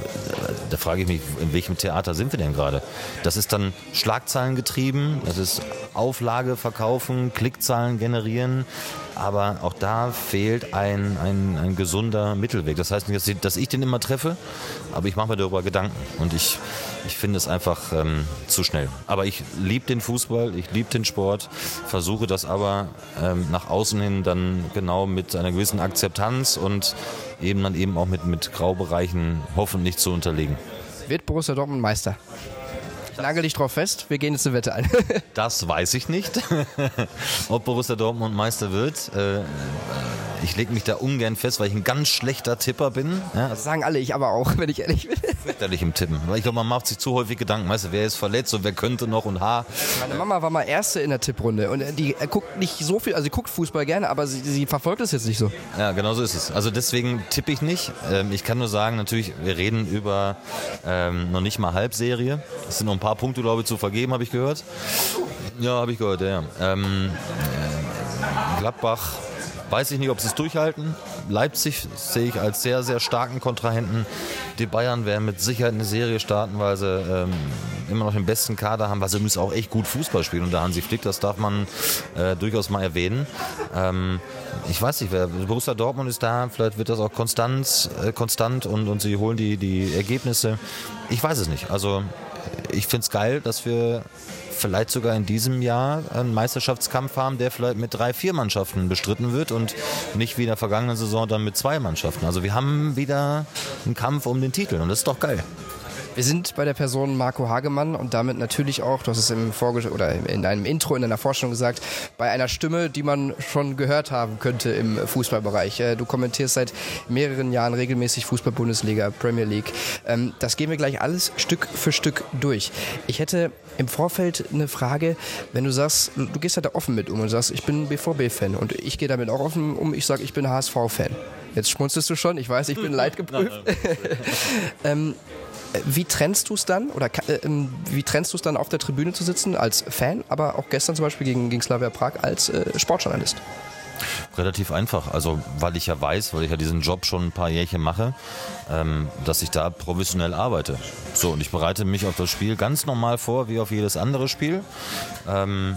da frage ich mich, in welchem Theater sind wir denn gerade? Das ist dann Schlagzeilen getrieben, das ist Auflage verkaufen, Klickzahlen generieren, aber auch da fehlt ein, ein, ein gesunder Mittelweg. Das heißt nicht, dass ich den immer treffe, aber ich mache mir darüber Gedanken und ich, ich finde es einfach ähm, zu schnell. Aber ich liebe den Fußball, ich liebe den Sport, versuche das aber ähm, nach außen hin dann genau mit einer gewissen Akzeptanz und eben dann eben auch mit, mit Graubereichen hoffentlich zu unterlegen. Wird Borussia Dortmund Meister? Ich nagel dich drauf fest, wir gehen jetzt eine Wette ein. das weiß ich nicht, ob Borussia Dortmund Meister wird. Äh, ich lege mich da ungern fest, weil ich ein ganz schlechter Tipper bin. Ja. Das sagen alle, ich aber auch, wenn ich ehrlich bin. Fürchterlich im Tippen. Weil ich glaube, man macht sich zu häufig Gedanken, weißt du, wer ist verletzt und wer könnte noch und ha. Meine Mama war mal Erste in der Tipprunde und die guckt nicht so viel, also sie guckt Fußball gerne, aber sie, sie verfolgt es jetzt nicht so. Ja, genau so ist es. Also deswegen tippe ich nicht. Ähm, ich kann nur sagen, natürlich, wir reden über ähm, noch nicht mal Halbserie. Es sind noch ein paar Punkte, glaube ich, zu vergeben, habe ich gehört. Ja, habe ich gehört, ja. Ähm, äh, Gladbach Weiß ich nicht, ob sie es durchhalten. Leipzig sehe ich als sehr, sehr starken Kontrahenten. Die Bayern werden mit Sicherheit eine Serie starten, weil sie ähm, immer noch den besten Kader haben, weil sie übrigens auch echt gut Fußball spielen unter Hansi Flick. Das darf man äh, durchaus mal erwähnen. Ähm, ich weiß nicht, wer Borussia Dortmund ist da. Vielleicht wird das auch konstant, äh, konstant und, und sie holen die, die Ergebnisse. Ich weiß es nicht. Also ich finde es geil, dass wir vielleicht sogar in diesem Jahr einen Meisterschaftskampf haben, der vielleicht mit drei, vier Mannschaften bestritten wird und nicht wie in der vergangenen Saison dann mit zwei Mannschaften. Also wir haben wieder einen Kampf um den Titel und das ist doch geil. Wir sind bei der Person Marco Hagemann und damit natürlich auch, du hast es im Vorge oder in deinem Intro, in deiner Vorstellung gesagt, bei einer Stimme, die man schon gehört haben könnte im Fußballbereich. Äh, du kommentierst seit mehreren Jahren regelmäßig Fußball-Bundesliga, Premier League. Ähm, das gehen wir gleich alles Stück für Stück durch. Ich hätte im Vorfeld eine Frage, wenn du sagst, du gehst ja da offen mit um und sagst, ich bin BVB-Fan und ich gehe damit auch offen um, ich sage, ich bin HSV-Fan. Jetzt schmunzelst du schon, ich weiß, ich bin leidgeprüft. ähm, wie trennst du es dann oder äh, ähm, wie trennst du es dann auf der Tribüne zu sitzen als Fan, aber auch gestern zum Beispiel gegen, gegen Slavia Prag als äh, Sportjournalist? Relativ einfach. Also, weil ich ja weiß, weil ich ja diesen Job schon ein paar Jährchen mache, ähm, dass ich da professionell arbeite. So, und ich bereite mich auf das Spiel ganz normal vor, wie auf jedes andere Spiel. Ähm,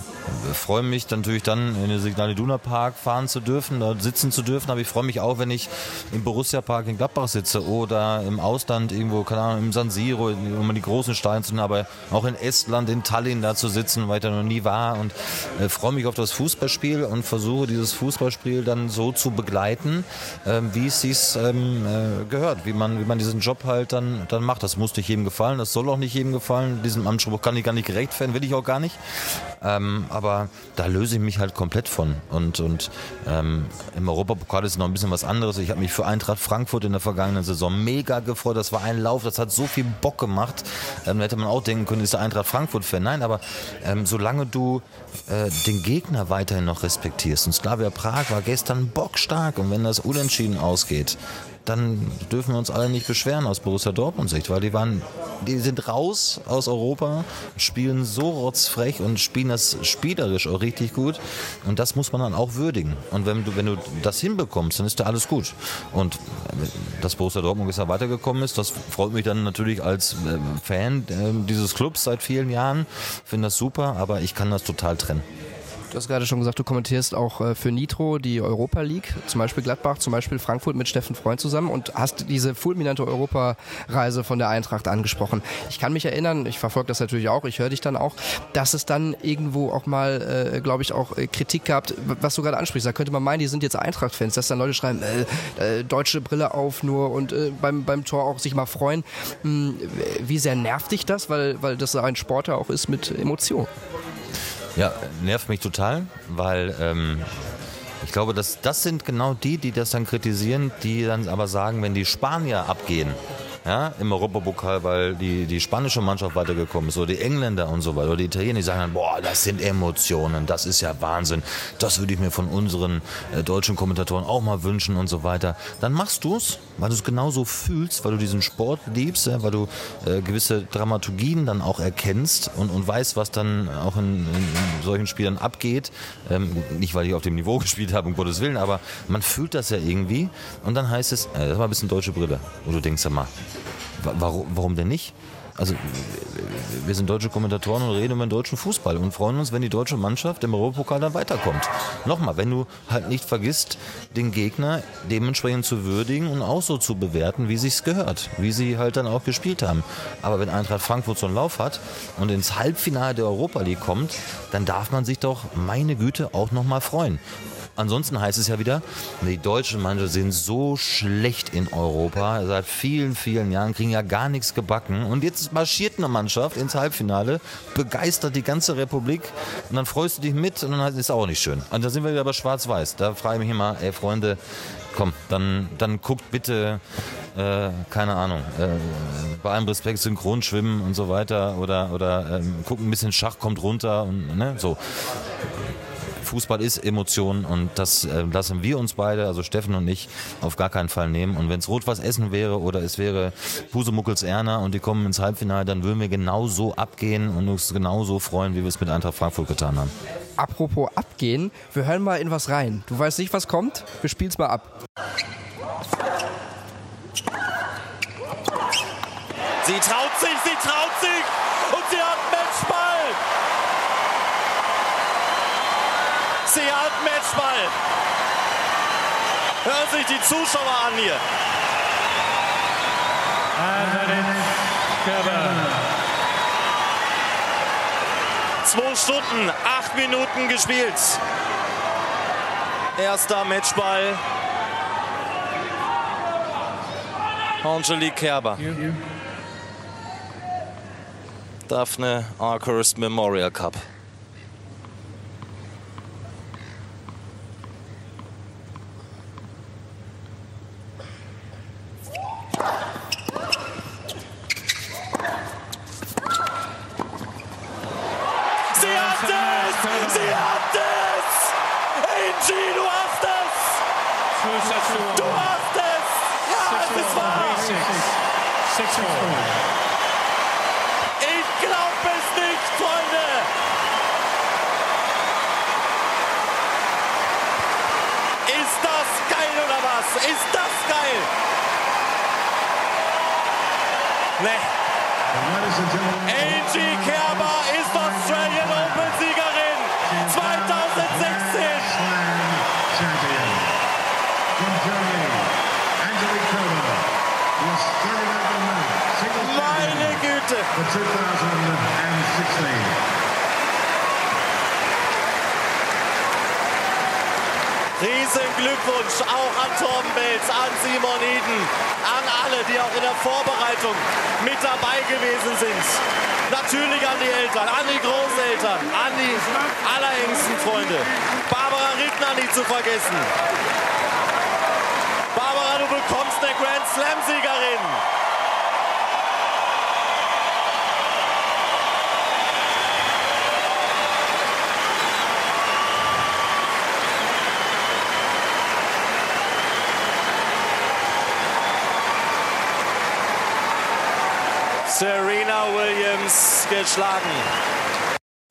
freue mich natürlich dann, in den Signal Iduna Park fahren zu dürfen, dort sitzen zu dürfen, aber ich freue mich auch, wenn ich im Borussia Park in Gladbach sitze oder im Ausland irgendwo, keine Ahnung, im San Siro, um die großen Steine zu nehmen, aber auch in Estland, in Tallinn da zu sitzen, weil ich da noch nie war und äh, freue mich auf das Fußballspiel und versuche dieses Fußballspiel Spiel dann so zu begleiten, ähm, wie es sich ähm, äh, gehört, wie man, wie man diesen Job halt dann, dann macht. Das muss nicht jedem gefallen, das soll auch nicht jedem gefallen. Diesem Anspruch kann ich gar nicht gerecht werden, will ich auch gar nicht. Ähm, aber da löse ich mich halt komplett von. Und, und im Europapokal ist noch ein bisschen was anderes. Ich habe mich für Eintracht Frankfurt in der vergangenen Saison mega gefreut. Das war ein Lauf, das hat so viel Bock gemacht. Da hätte man auch denken können, ist der Eintracht Frankfurt-Fan. Nein, aber solange du äh, den Gegner weiterhin noch respektierst. Und Slavia Prag war gestern bockstark. Und wenn das unentschieden ausgeht, dann dürfen wir uns alle nicht beschweren aus Borussia Dortmund Sicht, weil die waren, die sind raus aus Europa, spielen so rotzfrech und spielen das spielerisch auch richtig gut und das muss man dann auch würdigen. Und wenn du, wenn du das hinbekommst, dann ist da alles gut. Und dass Borussia Dortmund bisher weitergekommen ist, das freut mich dann natürlich als äh, Fan äh, dieses Clubs seit vielen Jahren, finde das super, aber ich kann das total trennen. Du hast gerade schon gesagt, du kommentierst auch äh, für Nitro die Europa League, zum Beispiel Gladbach, zum Beispiel Frankfurt mit Steffen Freund zusammen und hast diese fulminante Europareise von der Eintracht angesprochen. Ich kann mich erinnern, ich verfolge das natürlich auch, ich höre dich dann auch, dass es dann irgendwo auch mal, äh, glaube ich, auch äh, Kritik gab, was du gerade ansprichst. Da könnte man meinen, die sind jetzt Eintracht-Fans, dass dann Leute schreiben, äh, äh, deutsche Brille auf nur und äh, beim, beim Tor auch sich mal freuen. Hm, wie sehr nervt dich das? Weil, weil das ein Sportler auch ist mit Emotionen. Ja, nervt mich total, weil ähm, ich glaube, dass das sind genau die, die das dann kritisieren, die dann aber sagen, wenn die Spanier abgehen, ja, im Europapokal, weil die, die spanische Mannschaft weitergekommen ist, oder die Engländer und so weiter, oder die Italiener, die sagen dann, boah, das sind Emotionen, das ist ja Wahnsinn, das würde ich mir von unseren äh, deutschen Kommentatoren auch mal wünschen und so weiter. Dann machst du es, weil du es genauso fühlst, weil du diesen Sport liebst, ja, weil du äh, gewisse Dramaturgien dann auch erkennst und, und weißt, was dann auch in, in, in solchen Spielern abgeht. Ähm, nicht, weil ich auf dem Niveau gespielt habe, um Gottes Willen, aber man fühlt das ja irgendwie und dann heißt es, äh, das war ein bisschen deutsche Brille. Und du denkst ja mal, Warum, warum denn nicht? Also wir sind deutsche Kommentatoren und reden über den deutschen Fußball und freuen uns, wenn die deutsche Mannschaft im Europapokal dann weiterkommt. Nochmal, wenn du halt nicht vergisst, den Gegner dementsprechend zu würdigen und auch so zu bewerten, wie sich's gehört, wie sie halt dann auch gespielt haben. Aber wenn Eintracht Frankfurt so einen Lauf hat und ins Halbfinale der Europa League kommt, dann darf man sich doch, meine Güte, auch nochmal freuen. Ansonsten heißt es ja wieder, die deutschen Mannschaften sind so schlecht in Europa. Seit vielen, vielen Jahren kriegen ja gar nichts gebacken. Und jetzt marschiert eine Mannschaft ins Halbfinale, begeistert die ganze Republik und dann freust du dich mit und dann ist es auch nicht schön. Und da sind wir wieder bei Schwarz-Weiß. Da frage ich mich immer, ey Freunde, komm, dann, dann guckt bitte, äh, keine Ahnung, äh, bei allem Respekt Synchronschwimmen und so weiter oder, oder ähm, guckt ein bisschen Schach, kommt runter und ne, so. Fußball ist Emotion und das äh, lassen wir uns beide, also Steffen und ich, auf gar keinen Fall nehmen. Und wenn es Rot was Essen wäre oder es wäre Pusemuckels Erna und die kommen ins Halbfinale, dann würden wir genauso abgehen und uns genauso freuen, wie wir es mit Eintracht Frankfurt getan haben. Apropos abgehen, wir hören mal in was rein. Du weißt nicht, was kommt? Wir spielen es mal ab. Sie traut sich, sie traut sich und sie hat Matchball. Sie hat Matchball. Hören sich die Zuschauer an hier. Zwei Stunden, acht Minuten gespielt. Erster Matchball. Angelique Kerber. Daphne Arkhurst Memorial Cup.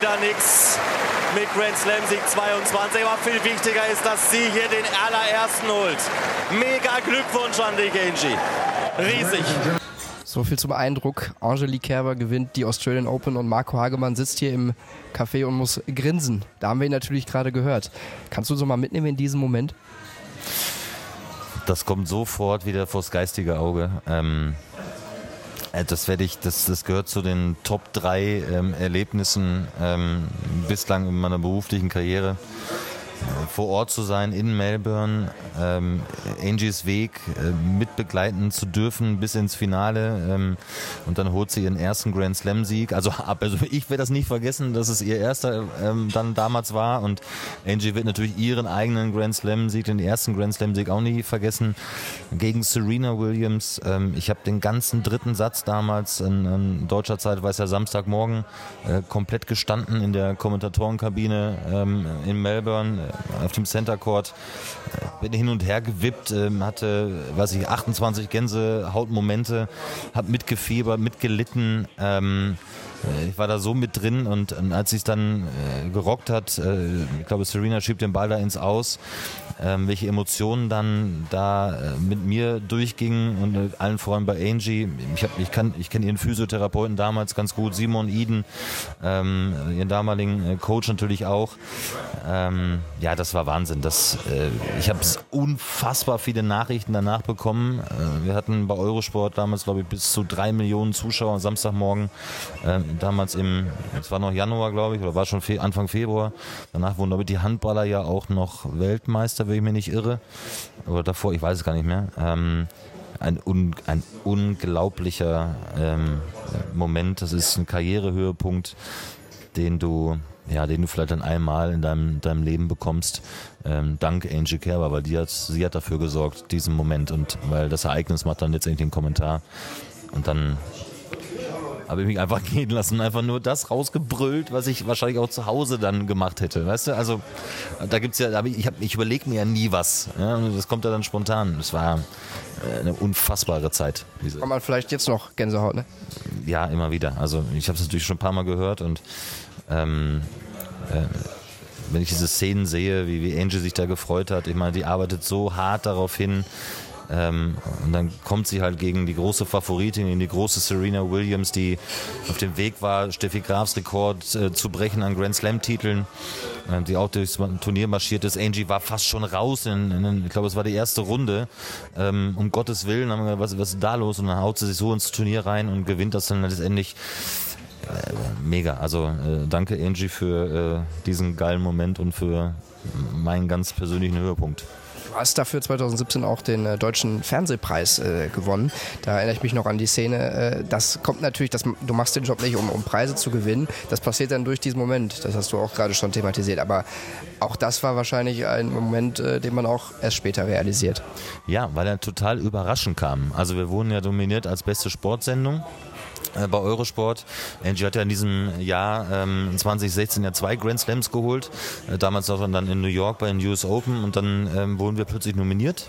Wieder nichts mit Grand Slam Sieg 22, aber viel wichtiger ist, dass sie hier den allerersten holt. Mega Glückwunsch an dich, Angie. Riesig. So viel zum Eindruck. Angelique Kerber gewinnt die Australian Open und Marco Hagemann sitzt hier im Café und muss grinsen. Da haben wir ihn natürlich gerade gehört. Kannst du so mal mitnehmen in diesem Moment? Das kommt sofort wieder vors geistige Auge. Ähm, äh, das werde ich, das, das gehört zu den Top 3 ähm, Erlebnissen ähm, bislang in meiner beruflichen Karriere vor Ort zu sein in Melbourne, ähm, Angies Weg äh, mitbegleiten zu dürfen bis ins Finale ähm, und dann holt sie ihren ersten Grand Slam Sieg. Also, also ich werde das nicht vergessen, dass es ihr erster ähm, dann damals war und Angie wird natürlich ihren eigenen Grand Slam Sieg, den ersten Grand Slam Sieg auch nie vergessen gegen Serena Williams. Ähm, ich habe den ganzen dritten Satz damals in, in deutscher Zeit, weiß ja Samstagmorgen, äh, komplett gestanden in der Kommentatorenkabine ähm, in Melbourne auf dem Center Court. Bin hin und her gewippt, ähm, hatte, weiß ich, 28 Gänsehautmomente, hab mitgefiebert, mitgelitten. Ähm, äh, ich war da so mit drin und, und als sie es dann äh, gerockt hat, äh, ich glaube Serena schiebt den Ball da ins Aus, äh, welche Emotionen dann da äh, mit mir durchgingen und äh, allen voran bei Angie. Ich, ich, ich kenne ihren Physiotherapeuten damals ganz gut, Simon Eden, ähm, ihren damaligen Coach natürlich auch. Ähm, ja, das war Wahnsinn. Das, ich habe unfassbar viele Nachrichten danach bekommen. wir hatten bei Eurosport damals, glaube ich, bis zu drei Millionen Zuschauer am Samstagmorgen. Ähm, damals im, es war noch Januar, glaube ich, oder war schon Anfang Februar. Danach wurden, glaube ich, die Handballer ja auch noch Weltmeister, wenn ich mich nicht irre. Oder davor, ich weiß es gar nicht mehr. Ähm, ein, un, ein unglaublicher ähm, Moment. Das ist ein Karrierehöhepunkt, den du, ja, den du vielleicht dann einmal in deinem, deinem Leben bekommst. Ähm, dank Angie Kerber, weil die hat, sie hat dafür gesorgt, diesen Moment. Und weil das Ereignis macht dann letztendlich einen Kommentar. Und dann habe ich mich einfach gehen lassen, einfach nur das rausgebrüllt, was ich wahrscheinlich auch zu Hause dann gemacht hätte. Weißt du, also da gibt's ja, ich, ich überlege mir ja nie was. Ja, das kommt ja dann spontan. Das war äh, eine unfassbare Zeit. Diese. Kann man vielleicht jetzt noch Gänsehaut, ne? Ja, immer wieder. Also ich habe es natürlich schon ein paar Mal gehört und ähm, äh, wenn ich diese Szenen sehe, wie, wie Angie sich da gefreut hat, ich meine, die arbeitet so hart darauf hin, ähm, und dann kommt sie halt gegen die große Favoritin, gegen die große Serena Williams, die auf dem Weg war, Steffi Grafs Rekord äh, zu brechen an Grand Slam-Titeln, äh, die auch durchs Turnier marschiert ist. Angie war fast schon raus, in, in, ich glaube, es war die erste Runde. Ähm, um Gottes Willen, haben wir gesagt, was, was ist da los? Und dann haut sie sich so ins Turnier rein und gewinnt das dann letztendlich. Äh, mega. Also äh, danke Angie für äh, diesen geilen Moment und für meinen ganz persönlichen Höhepunkt. Hast dafür 2017 auch den äh, deutschen Fernsehpreis äh, gewonnen. Da erinnere ich mich noch an die Szene. Äh, das kommt natürlich, das, du machst den Job nicht, um, um Preise zu gewinnen. Das passiert dann durch diesen Moment. Das hast du auch gerade schon thematisiert. Aber auch das war wahrscheinlich ein Moment, äh, den man auch erst später realisiert. Ja, weil er total überraschend kam. Also wir wurden ja dominiert als beste Sportsendung bei Eurosport. Angie hat ja in diesem Jahr ähm, 2016 ja zwei Grand Slams geholt. Äh, damals auch dann in New York bei den US Open und dann ähm, wurden wir plötzlich nominiert.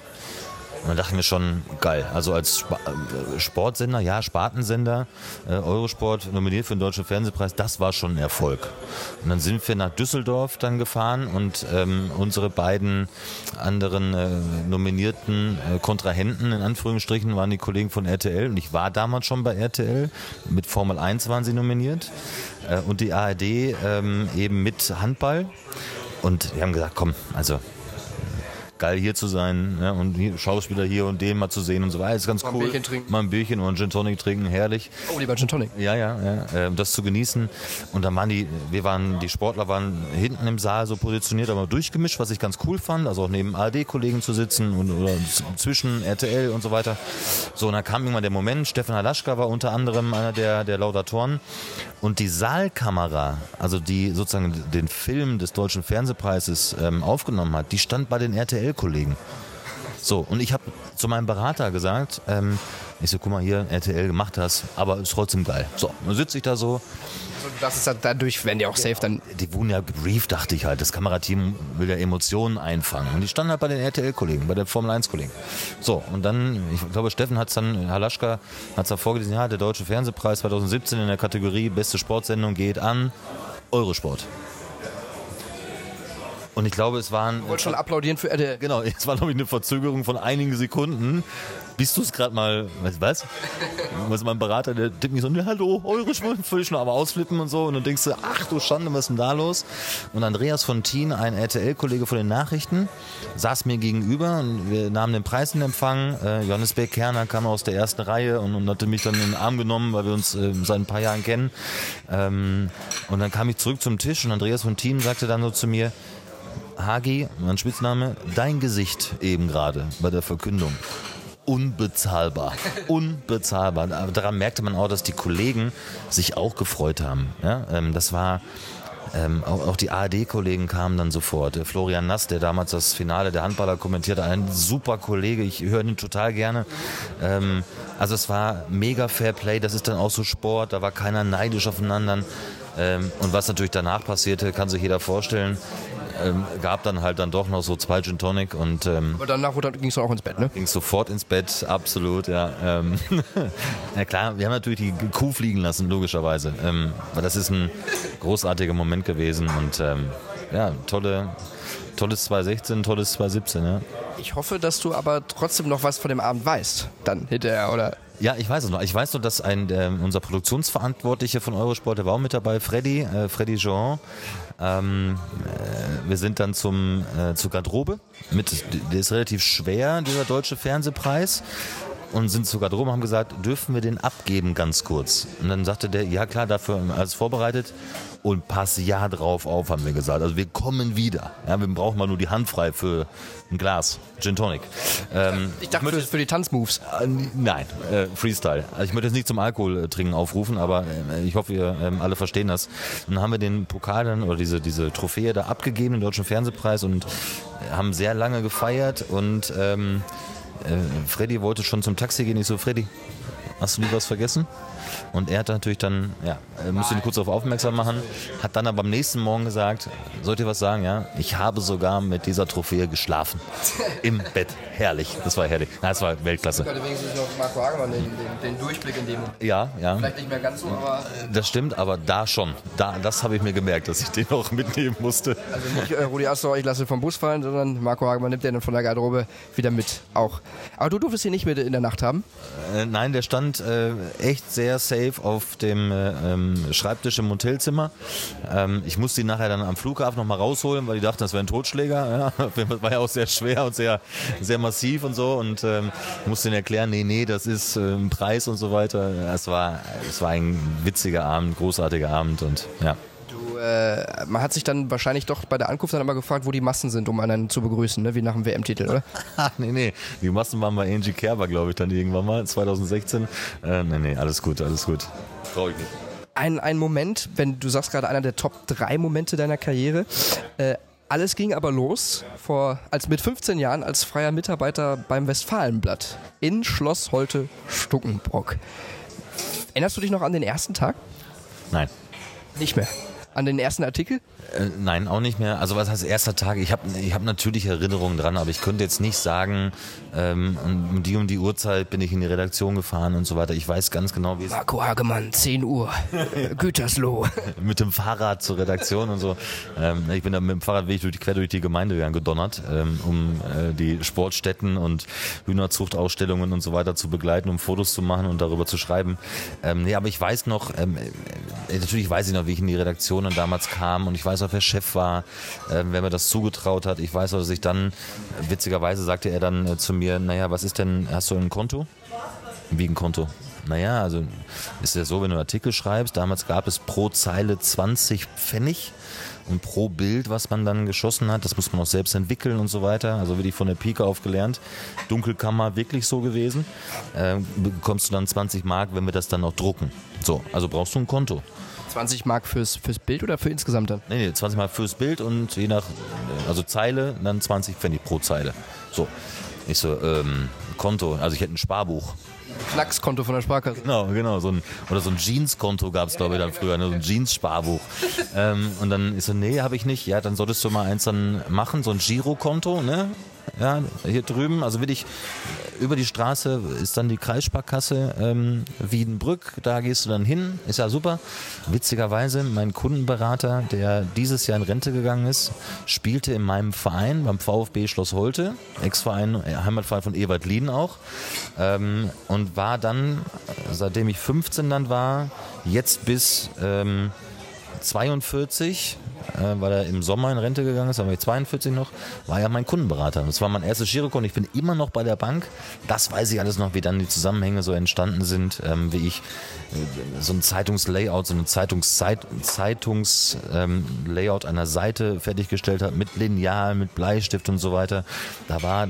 Und dann dachten wir schon, geil. Also als Sp äh, Sportsender, ja, Spartensender, äh, Eurosport nominiert für den Deutschen Fernsehpreis, das war schon ein Erfolg. Und dann sind wir nach Düsseldorf dann gefahren und ähm, unsere beiden anderen äh, nominierten äh, Kontrahenten, in Anführungsstrichen, waren die Kollegen von RTL. Und ich war damals schon bei RTL. Mit Formel 1 waren sie nominiert. Äh, und die ARD ähm, eben mit Handball. Und wir haben gesagt, komm, also geil hier zu sein ja, und hier, Schauspieler hier und den mal zu sehen und so weiter. ist ganz Mal ein cool. Bierchen trinken. Mal ein Bierchen ein Gin Tonic trinken, herrlich. Oh, lieber Gin Tonic. Ja, ja, ja, äh, das zu genießen. Und dann waren die, wir waren, die Sportler waren hinten im Saal so positioniert, aber durchgemischt, was ich ganz cool fand. Also auch neben ARD-Kollegen zu sitzen und oder zwischen RTL und so weiter. So, und dann kam irgendwann der Moment, Stefan Halaschka war unter anderem einer der, der Laudatoren. Und die Saalkamera, also die sozusagen den Film des Deutschen Fernsehpreises ähm, aufgenommen hat, die stand bei den RTL-Kollegen. So, und ich habe zu meinem Berater gesagt, ähm, ich so, guck mal hier, RTL gemacht das, aber ist trotzdem geil. So, dann sitze ich da so, Das ist dann dadurch, werden die auch safe dann. die wurden ja gebrieft, dachte ich halt. Das Kamerateam will ja Emotionen einfangen. Und die standen halt bei den RTL-Kollegen, bei den Formel-1-Kollegen. So, und dann, ich glaube, Steffen hat es dann, Halaschka hat es da vorgelesen, ja, der Deutsche Fernsehpreis 2017 in der Kategorie Beste Sportsendung geht an Eurosport. Und ich glaube, es waren. Ich wollte schon applaudieren für RTL. Genau, es war, glaube ich, eine Verzögerung von einigen Sekunden. Bis du es gerade mal, weißt du was? Was mein Berater, der tippt mich so, ne, hallo, eure Schwulen, völlig schon aber ausflippen und so. Und dann denkst du, ach du Schande, was ist denn da los? Und Andreas von Thien, ein RTL-Kollege von den Nachrichten, saß mir gegenüber und wir nahmen den Preis in Empfang. Äh, Johannes Beck-Kerner kam aus der ersten Reihe und, und hatte mich dann in den Arm genommen, weil wir uns äh, seit ein paar Jahren kennen. Ähm, und dann kam ich zurück zum Tisch und Andreas von Thien sagte dann so zu mir, Hagi, mein Spitzname, dein Gesicht eben gerade bei der Verkündung. Unbezahlbar. Unbezahlbar. Daran merkte man auch, dass die Kollegen sich auch gefreut haben. Ja, ähm, das war. Ähm, auch, auch die ARD-Kollegen kamen dann sofort. Florian Nass, der damals das Finale der Handballer kommentierte, ein super Kollege, ich höre ihn total gerne. Ähm, also es war mega Fair Play, das ist dann auch so Sport, da war keiner neidisch aufeinander. Ähm, und was natürlich danach passierte, kann sich jeder vorstellen. Ähm, gab dann halt dann doch noch so zwei Gin Tonic und ähm, Aber danach ging es auch ins Bett, ne? ging sofort ins Bett, absolut, ja. Ähm, ja klar, wir haben natürlich die Kuh fliegen lassen, logischerweise. Ähm, aber das ist ein großartiger Moment gewesen und ähm, ja, tolle, tolles 2016, tolles 2017, ja. Ich hoffe, dass du aber trotzdem noch was von dem Abend weißt. Dann hinterher, oder? Ja, ich weiß es noch. Ich weiß nur, dass ein, äh, unser Produktionsverantwortlicher von Eurosport, der war auch mit dabei, Freddy, äh, Freddy Jean. Ähm, äh, wir sind dann zum, äh, zur Garderobe. Mit, der ist relativ schwer, dieser deutsche Fernsehpreis. Und sind Garderobe und haben gesagt, dürfen wir den abgeben ganz kurz? Und dann sagte der, ja klar, dafür alles vorbereitet. Und pass ja drauf auf, haben wir gesagt. Also wir kommen wieder. Ja, wir brauchen mal nur die Hand frei für ein Glas Gin Tonic. Ähm, Ich dachte für, für die Tanzmoves. äh, Nein, äh, Freestyle. Also ich möchte jetzt nicht zum Alkohol äh, trinken aufrufen, aber äh, ich hoffe, ihr ähm, alle verstehen das. Und dann haben wir den Pokal dann oder diese, diese Trophäe da abgegeben, den Deutschen Fernsehpreis und äh, haben sehr lange gefeiert und ähm, äh, Freddy wollte schon zum Taxi gehen. Ich so, Freddy, hast du nie was vergessen? Und er hat natürlich dann, ja, äh, musste ihn kurz darauf aufmerksam machen, hat dann aber am nächsten Morgen gesagt, sollt ihr was sagen, ja? Ich habe sogar mit dieser Trophäe geschlafen. Im Bett. Herrlich. Das war herrlich. Das war Weltklasse. hatte wenigstens noch Marco Hagemann den, den, den Durchblick in dem. Ja, ja. Vielleicht nicht mehr ganz so, aber Das stimmt, aber da schon. Da, das habe ich mir gemerkt, dass ich den auch mitnehmen musste. also nicht äh, Rudi Astor, ich lasse vom Bus fallen, sondern Marco Hagemann nimmt den dann von der Garderobe wieder mit auch. Aber du durftest ihn nicht mit in der Nacht haben. Äh, nein, der stand äh, echt sehr safe auf dem äh, ähm, Schreibtisch im Hotelzimmer. Ähm, ich musste ihn nachher dann am Flughafen nochmal rausholen, weil die dachten, das wäre ein Totschläger. Ja. Das war ja auch sehr schwer und sehr, sehr massiv und so. Und ähm, musste ihn erklären, nee, nee, das ist ein Preis und so weiter. Es war, es war ein witziger Abend, großartiger Abend und ja. Äh, man hat sich dann wahrscheinlich doch bei der Ankunft dann immer gefragt, wo die Massen sind, um einen zu begrüßen, ne? wie nach dem WM-Titel, oder? Nee, nee. Die Massen waren bei Angie Kerber, glaube ich, dann irgendwann mal, 2016. Äh, nee, nee, alles gut, alles gut. Trau ich nicht. Ein, ein Moment, wenn du sagst gerade einer der Top 3 Momente deiner Karriere. Äh, alles ging aber los vor, als mit 15 Jahren als freier Mitarbeiter beim Westfalenblatt in Schloss Holte Stuckenbrock. Erinnerst du dich noch an den ersten Tag? Nein. Nicht mehr. An den ersten Artikel? Äh, nein, auch nicht mehr. Also was heißt erster Tag? Ich habe ich hab natürlich Erinnerungen dran, aber ich könnte jetzt nicht sagen, ähm, um die um die Uhrzeit bin ich in die Redaktion gefahren und so weiter. Ich weiß ganz genau, wie es Marco Hagemann, 10 Uhr. Gütersloh. mit dem Fahrrad zur Redaktion und so. Ähm, ich bin da mit dem Fahrrad wirklich durch, quer durch die Gemeinde gedonnert, ähm, um äh, die Sportstätten und Hühnerzuchtausstellungen und so weiter zu begleiten, um Fotos zu machen und darüber zu schreiben. Ähm, nee, aber ich weiß noch, ähm, äh, natürlich weiß ich noch, wie ich in die Redaktion Dann damals kam und ich weiß auch, wer Chef war, äh, wer mir das zugetraut hat. Ich weiß auch, dass ich dann, witzigerweise sagte er dann äh, zu mir, naja, was ist denn, hast du ein Konto? Wie ein Konto? Naja, also ist ja so, wenn du einen Artikel schreibst, damals gab es pro Zeile 20 Pfennig und pro Bild, was man dann geschossen hat, das muss man auch selbst entwickeln und so weiter. Also wirklich von der Pike auf gelernt. Dunkelkammer wirklich so gewesen. Äh, bekommst du dann 20 Mark, wenn wir das dann auch drucken. So, also brauchst du ein Konto. 20 Mark fürs, fürs Bild oder für insgesamt dann? Nee, nee, 20 Mark fürs Bild und je nach, also Zeile, dann 20 Pfennig pro Zeile. So. Ich so, ähm, Konto, also ich hätte ein Sparbuch. Knackskonto von der Sparkasse. Genau, genau. So ein, oder so ein Jeans-Konto gab es, glaube ich, dann früher, ne? so ein Jeans-Sparbuch. ähm, und dann ist so, nee, habe ich nicht. Ja, dann solltest du mal eins dann machen, so ein Girokonto, ne? Ja, hier drüben, also wirklich über die Straße ist dann die Kreissparkasse ähm, Wiedenbrück, da gehst du dann hin, ist ja super. Witzigerweise, mein Kundenberater, der dieses Jahr in Rente gegangen ist, spielte in meinem Verein beim VfB Schloss Holte, Ex-Verein, äh, Heimatverein von Ewald Lien auch, ähm, und war dann, seitdem ich 15 dann war, jetzt bis ähm, 42 äh, weil er im Sommer in Rente gegangen ist, da war ich 42 noch, war er mein Kundenberater. Das war mein erstes Girokonto. Ich bin immer noch bei der Bank. Das weiß ich alles noch, wie dann die Zusammenhänge so entstanden sind, ähm, wie ich äh, so ein Zeitungslayout, so ein Zeitungslayout ähm, einer Seite fertiggestellt habe mit Lineal, mit Bleistift und so weiter. Da war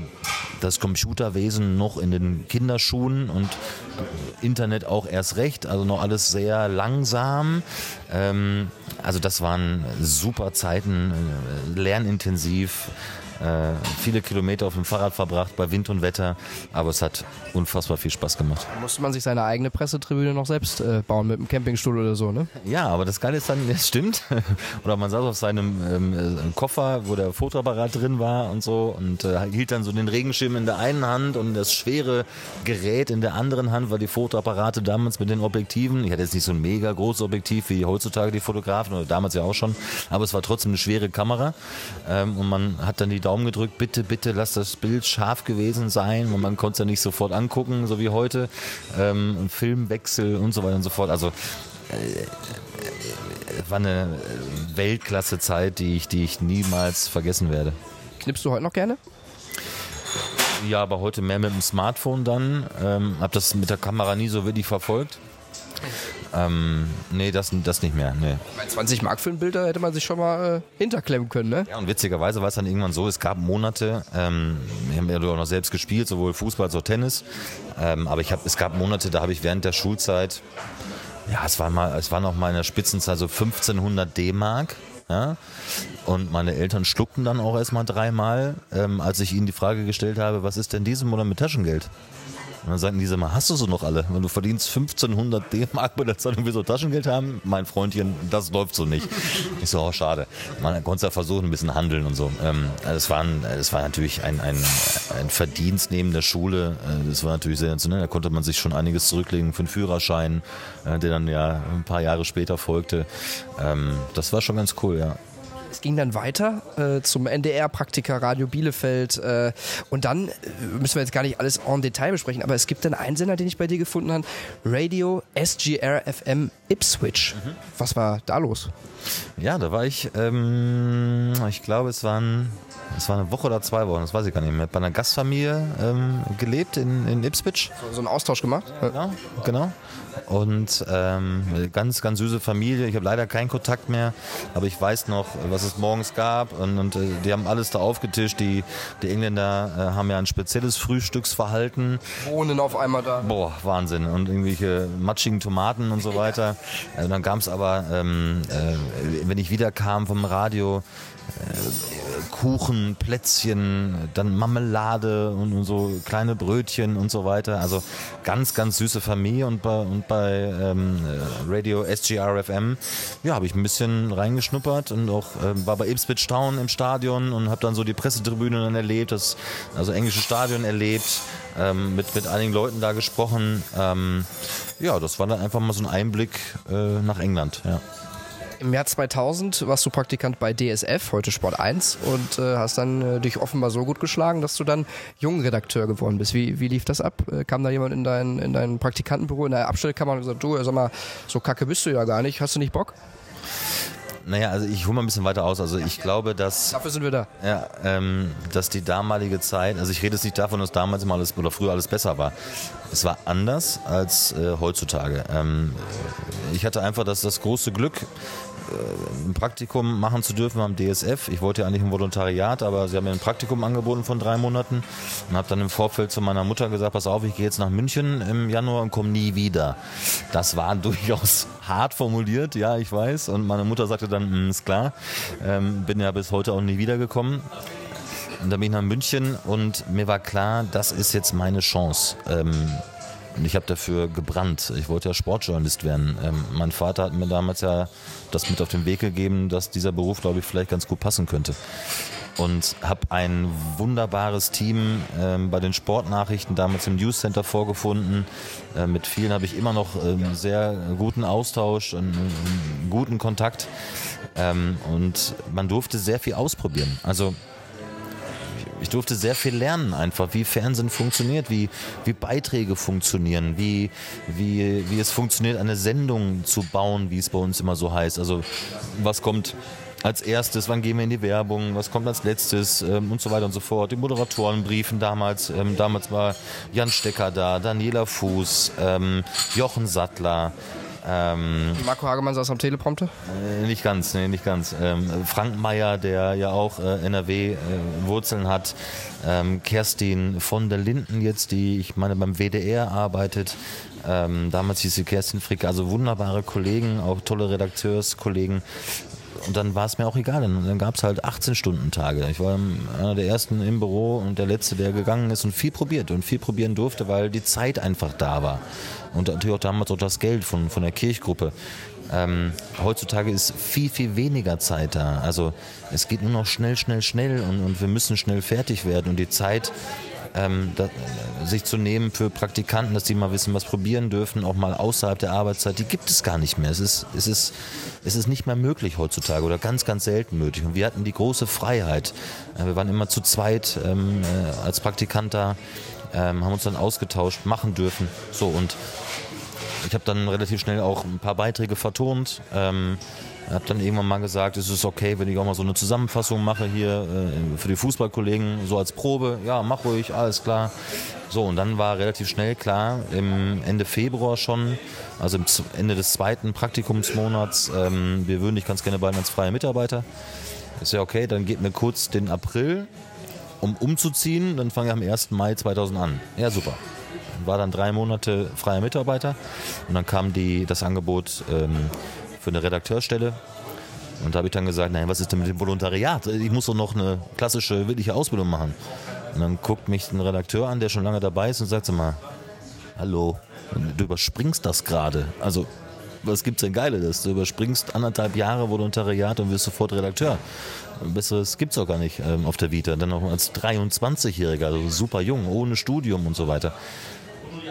das Computerwesen noch in den Kinderschuhen und Internet auch erst recht, also noch alles sehr langsam. Ähm, also das waren super Zeiten, äh, lernintensiv, äh, viele Kilometer auf dem Fahrrad verbracht bei Wind und Wetter, aber es hat unfassbar viel Spaß gemacht. Da musste man sich seine eigene Pressetribüne noch selbst äh, bauen mit einem Campingstuhl oder so, ne? Ja, aber das Geile ist dann, das stimmt. oder man saß auf seinem ähm, äh, Koffer, wo der Fotoapparat drin war und so und äh, hielt dann so den Regenschirm in der einen Hand und das schwere Gerät in der anderen Hand, weil die Fotoapparate damals mit den Objektiven, ich hatte jetzt nicht so ein mega großes Objektiv wie heutzutage die Fotografen oder damals ja auch schon, aber es war trotzdem eine schwere Kamera ähm, und man hat dann die Daumen gedrückt, bitte, bitte lass das Bild scharf gewesen sein und man konnte es ja nicht sofort angucken, so wie heute. Ähm, Filmwechsel und so weiter und so fort. Also äh, war eine Weltklasse-Zeit, die ich, die ich niemals vergessen werde. Knippst du heute noch gerne? Ja, aber heute mehr mit dem Smartphone dann. Ähm, hab das mit der Kamera nie so wirklich verfolgt. Ähm, nee, das, das nicht mehr. Nee. Bei 20 Mark für ein Bild, da hätte man sich schon mal äh, hinterklemmen können, ne? Ja, und witzigerweise war es dann irgendwann so, es gab Monate, ähm, wir haben ja auch noch selbst gespielt, sowohl Fußball als auch Tennis, ähm, aber ich hab, es gab Monate, da habe ich während der Schulzeit, ja, es war mal, es war noch mal in der Spitzenzeit so 1500 D-Mark. Ja? Und meine Eltern schluckten dann auch erstmal dreimal, ähm, als ich ihnen die Frage gestellt habe, was ist denn diesem oder mit Taschengeld? Und dann sagten diese mal, hast du so noch alle? Wenn du verdienst 1500 D-Mark bei der Zeitung, wir so Taschengeld haben, mein Freundchen, das läuft so nicht. Ich so, oh, schade. Man konnte ja versuchen, ein bisschen handeln und so. Ähm, das, das war natürlich ein, ein, ein Verdienst neben der Schule. Äh, das war natürlich sehr sensationell. Da konnte man sich schon einiges zurücklegen für einen Führerschein, äh, der dann ja ein paar Jahre später folgte. Ähm, das war schon ganz cool, ja. Es ging dann weiter äh, zum NDR-Praktiker Radio Bielefeld äh, und dann äh, müssen wir jetzt gar nicht alles en Detail besprechen, aber es gibt dann einen Sender, den ich bei dir gefunden habe, Radio SGR FM Ipswich. Mhm. Was war da los? Ja, da war ich, ähm, ich glaube, es waren es war eine Woche oder zwei Wochen, das weiß ich gar nicht mehr. Bei einer Gastfamilie ähm, gelebt in, in Ipswich. So, so einen Austausch gemacht? Genau, genau. Und ähm, ganz, ganz süße Familie. Ich habe leider keinen Kontakt mehr, aber ich weiß noch, was es morgens gab. Und, und äh, die haben alles da aufgetischt. Die, die Engländer äh, haben ja ein spezielles Frühstücksverhalten. Wohnen auf einmal da. Boah, Wahnsinn. Und irgendwelche matschigen Tomaten und so weiter. Ja. Äh, dann gab es aber, ähm, äh, wenn ich wiederkam vom Radio, Kuchen, Plätzchen, dann Marmelade und, so kleine Brötchen und so weiter. Also ganz, ganz süße Familie und bei, und bei ähm, Radio SGRFM, ja, habe ich ein bisschen reingeschnuppert und auch äh, war bei Ipswich Town im Stadion und habe dann so die Pressetribüne dann erlebt, das also englische Stadion erlebt, ähm, mit, mit einigen Leuten da gesprochen. Ähm, ja, das war dann einfach mal so ein Einblick äh, nach England, ja. Im Jahr 2000 warst du Praktikant bei DSF, heute Sport 1, und äh, hast dann äh, dich offenbar so gut geschlagen, dass du dann Jungredakteur geworden bist. Wie, wie lief das ab? Äh, kam da jemand in dein, in dein Praktikantenbüro, in der Abstellkammer und gesagt, du, sag mal, so kacke bist du ja gar nicht, hast du nicht Bock? Naja, also ich hole mal ein bisschen weiter aus. Also ich glaube, dass. Dafür sind wir da. Ja, ähm, dass die damalige Zeit, also ich rede jetzt nicht davon, dass damals immer alles oder früher alles besser war. Es war anders als äh, heutzutage. Ähm, ich hatte einfach das, das große Glück, ein Praktikum machen zu dürfen am DSF. Ich wollte ja eigentlich ein Volontariat, aber sie haben mir ein Praktikum angeboten von drei Monaten und habe dann im Vorfeld zu meiner Mutter gesagt, pass auf, ich gehe jetzt nach München im Januar und komme nie wieder. Das war durchaus hart formuliert, ja, ich weiß. Und meine Mutter sagte dann, hm, ist klar, ähm, bin ja bis heute auch nie wiedergekommen. Und dann bin ich nach München und mir war klar, das ist jetzt meine Chance. Ähm, und ich habe dafür gebrannt. Ich wollte ja Sportjournalist werden. Ähm, mein Vater hat mir damals ja das mit auf den Weg gegeben, dass dieser Beruf, glaube ich, vielleicht ganz gut passen könnte. Und habe ein wunderbares Team ähm, bei den Sportnachrichten damals im News Center vorgefunden. Äh, mit vielen habe ich immer noch ähm, sehr guten Austausch und einen guten Kontakt. Ähm, und man durfte sehr viel ausprobieren. Also ich durfte sehr viel lernen einfach, wie Fernsehen funktioniert, wie, wie Beiträge funktionieren, wie, wie, wie es funktioniert, eine Sendung zu bauen, wie es bei uns immer so heißt. Also was kommt als erstes, wann gehen wir in die Werbung, was kommt als letztes ähm, und so weiter und so fort. Die Moderatorenbriefen damals, ähm, damals war Jan Stecker da, Daniela Fuß, ähm, Jochen Sattler, ähm, Marco Hagemann saß am Teleprompter? Äh, nicht ganz, nee, nicht ganz. Ähm, Frank Meyer, der ja auch äh, NRW-Wurzeln äh, hat. Ähm, Kerstin von der Linden jetzt, die ich meine beim WDR arbeitet. Ähm, damals hieß sie Kerstin Frick, also wunderbare Kollegen, auch tolle Redakteurskollegen. Und dann war es mir auch egal. Dann, dann gab es halt 18-Stunden-Tage. Ich war einer der ersten im Büro und der letzte, der gegangen ist und viel probiert und viel probieren durfte, weil die Zeit einfach da war und natürlich auch damals auch das Geld von, von der Kirchgruppe. Ähm, heutzutage ist viel, viel weniger Zeit da. Also es geht nur noch schnell, schnell, schnell und, und wir müssen schnell fertig werden und die Zeit ähm, da, sich zu nehmen für Praktikanten, dass die mal wissen, was probieren dürfen, auch mal außerhalb der Arbeitszeit, die gibt es gar nicht mehr. Es ist, es ist, es ist nicht mehr möglich heutzutage oder ganz, ganz selten möglich. Und wir hatten die große Freiheit. Äh, wir waren immer zu zweit ähm, äh, als Praktikant da, ähm, haben uns dann ausgetauscht, machen dürfen. So und ich habe dann relativ schnell auch ein paar Beiträge vertont. Ähm, habe dann irgendwann mal gesagt, es ist okay, wenn ich auch mal so eine Zusammenfassung mache hier äh, für die Fußballkollegen, so als Probe. Ja, mach ruhig, alles klar. So, und dann war relativ schnell klar, im Ende Februar schon, also im Ende des zweiten Praktikumsmonats, ähm, wir würden dich ganz gerne behalten als freier Mitarbeiter. Ist ja okay, dann geht mir kurz den April, um umzuziehen, dann fange ich am 1. Mai 2000 an. Ja, super war dann drei Monate freier Mitarbeiter und dann kam die, das Angebot ähm, für eine Redakteurstelle. Und da habe ich dann gesagt, nein, was ist denn mit dem Volontariat? Ich muss doch noch eine klassische, wirkliche Ausbildung machen. Und dann guckt mich ein Redakteur an, der schon lange dabei ist und sagt mal, hallo, du überspringst das gerade. Also, was gibt's denn Geiles? Du überspringst anderthalb Jahre Volontariat und wirst sofort Redakteur. Besseres gibt's auch gar nicht ähm, auf der Vita. Dann noch als 23-Jähriger, also super jung, ohne Studium und so weiter.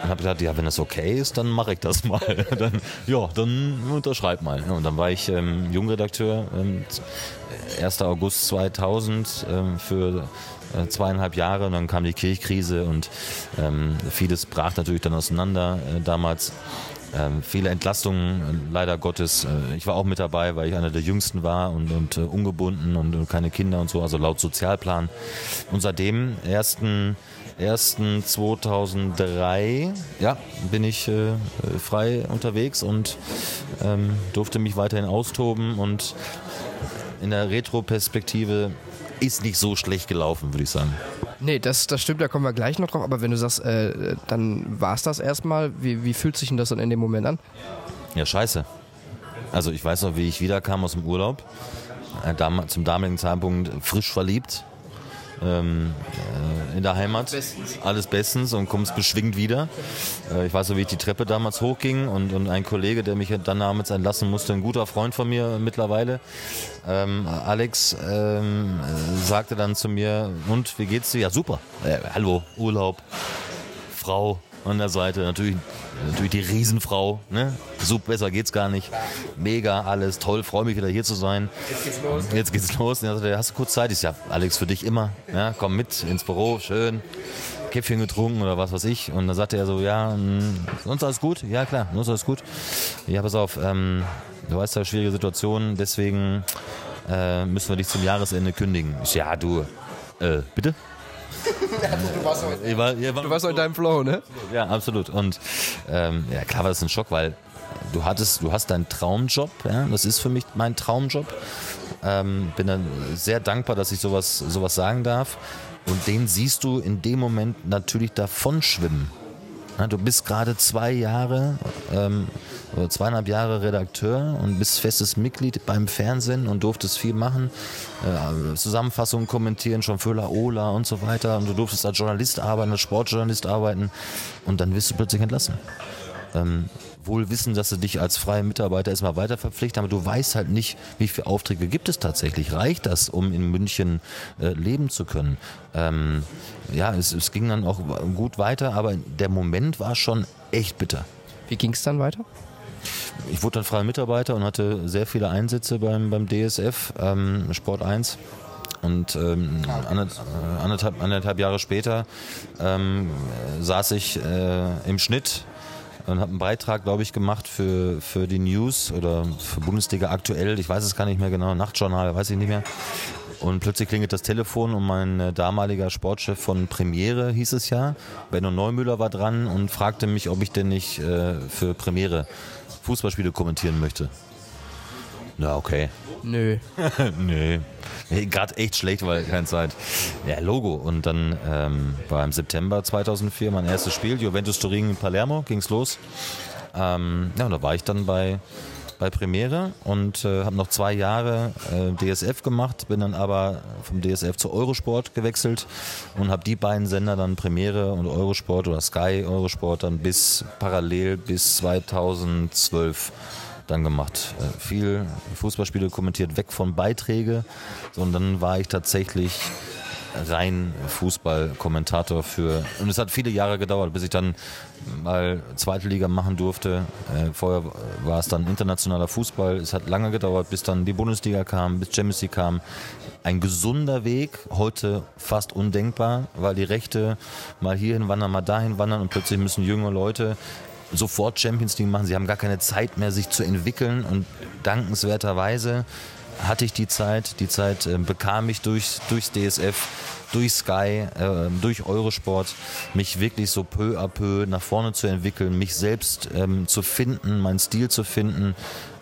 Und habe gedacht, ja, wenn das okay ist, dann mache ich das mal. dann, ja, dann unterschreib mal. Und dann war ich ähm, Jungredakteur, ähm, 1. August 2000 ähm, für äh, zweieinhalb Jahre und dann kam die Kirchkrise und ähm, vieles brach natürlich dann auseinander äh, damals. Ähm, viele Entlastungen, leider Gottes. Äh, ich war auch mit dabei, weil ich einer der Jüngsten war und, und äh, ungebunden und, und, keine Kinder und so, also laut Sozialplan. Und seitdem, ersten 1.2003 ja, bin ich äh, frei unterwegs und ähm, durfte mich weiterhin austoben und in der Retro-Perspektive ist nicht so schlecht gelaufen, würde ich sagen. Nee, das, das stimmt, da kommen wir gleich noch drauf. Aber wenn du sagst, äh, dann war es das erstmal, wie, wie fühlt sich denn das dann in dem Moment an? Ja, scheiße. Also ich weiß noch, wie ich wiederkam aus dem Urlaub, äh, zum damaligen Zeitpunkt frisch verliebt, ähm, äh, in der Heimat. Bestens. Alles bestens und kommst beschwingt wieder. Äh, ich weiß noch, wie ich die Treppe damals hochging und, und ein Kollege, der mich dann damals entlassen musste, ein guter Freund von mir mittlerweile, ähm, Alex, ähm, sagte dann zu mir, und wie geht's dir? Ja, super. Äh, hallo, Urlaub, Frau, an der Seite. Natürlich, natürlich die Riesenfrau. Ne? Super, besser geht's gar nicht. Mega, alles toll, freue mich wieder hier zu sein. Jetzt geht's los. Jetzt geht's los. Ja, hast du kurz Zeit? Ich sag, ja, Alex, für dich immer. Ja, komm mit ins Büro, schön. Käffchen getrunken oder was weiß ich. Und dann sagte er so, ja, hm, sonst alles gut? Ja, klar, sonst alles gut. Ja, pass auf, ähm, du weißt ja, schwierige Situation, deswegen äh, müssen wir dich zum Jahresende kündigen. Ich, ja, du, äh, bitte? du, warst heute, war, ja, war, du warst in deinem Flow, ne? Ja, absolut. Und ähm, ja, klar war das ein Schock, weil du hattest, du hast deinen Traumjob, ja, das ist für mich mein Traumjob. Ähm, bin dann sehr dankbar, dass ich sowas, sowas sagen darf. Und den siehst du in dem Moment natürlich davon schwimmen. Du bist gerade zwei Jahre ähm, oder zweieinhalb Jahre Redakteur und bist festes Mitglied beim Fernsehen und durftest viel machen, äh, Zusammenfassungen kommentieren, schon für Ola und so weiter. Und du durftest als Journalist arbeiten, als Sportjournalist arbeiten und dann wirst du plötzlich entlassen. Ähm, wohl wissen, dass sie dich als freier Mitarbeiter erstmal weiter verpflichten, aber du weißt halt nicht, wie viele Aufträge gibt es tatsächlich. Reicht das, um in München äh, leben zu können? Ähm, ja, es, es ging dann auch gut weiter, aber der Moment war schon echt bitter. Wie ging es dann weiter? Ich wurde dann freier Mitarbeiter und hatte sehr viele Einsätze beim, beim DSF, ähm, Sport 1. Und ähm, anderthalb, anderthalb Jahre später ähm, saß ich äh, im Schnitt und habe einen Beitrag, glaube ich, gemacht für, für die News oder für Bundesliga aktuell. Ich weiß es gar nicht mehr genau, Nachtjournal, weiß ich nicht mehr. Und plötzlich klingelt das Telefon und mein äh, damaliger Sportchef von Premiere hieß es ja, Benno Neumüller war dran und fragte mich, ob ich denn nicht äh, für Premiere Fußballspiele kommentieren möchte. Na, okay. Nö. Nö. Gerade echt schlecht, weil keine Zeit. Ja, Logo. Und dann ähm, war im September 2004 mein erstes Spiel, Juventus Turin in Palermo, ging's los. Ähm, ja, und da war ich dann bei, bei Premiere und äh, habe noch zwei Jahre äh, DSF gemacht, bin dann aber vom DSF zu Eurosport gewechselt und habe die beiden Sender dann Premiere und Eurosport oder Sky Eurosport dann bis parallel bis 2012 dann gemacht. Äh, viel Fußballspiele kommentiert, weg von Beiträge, sondern war ich tatsächlich rein Fußballkommentator für. Und es hat viele Jahre gedauert, bis ich dann mal zweite Liga machen durfte. Äh, vorher war es dann internationaler Fußball. Es hat lange gedauert, bis dann die Bundesliga kam, bis Champions League kam. Ein gesunder Weg, heute fast undenkbar, weil die Rechte mal hierhin wandern, mal dahin wandern und plötzlich müssen junge Leute sofort Champions League machen. Sie haben gar keine Zeit mehr, sich zu entwickeln und dankenswerterweise hatte ich die Zeit. Die Zeit äh, bekam ich durch, durchs DSF, durch Sky, äh, durch Eurosport, mich wirklich so peu à peu nach vorne zu entwickeln, mich selbst ähm, zu finden, meinen Stil zu finden,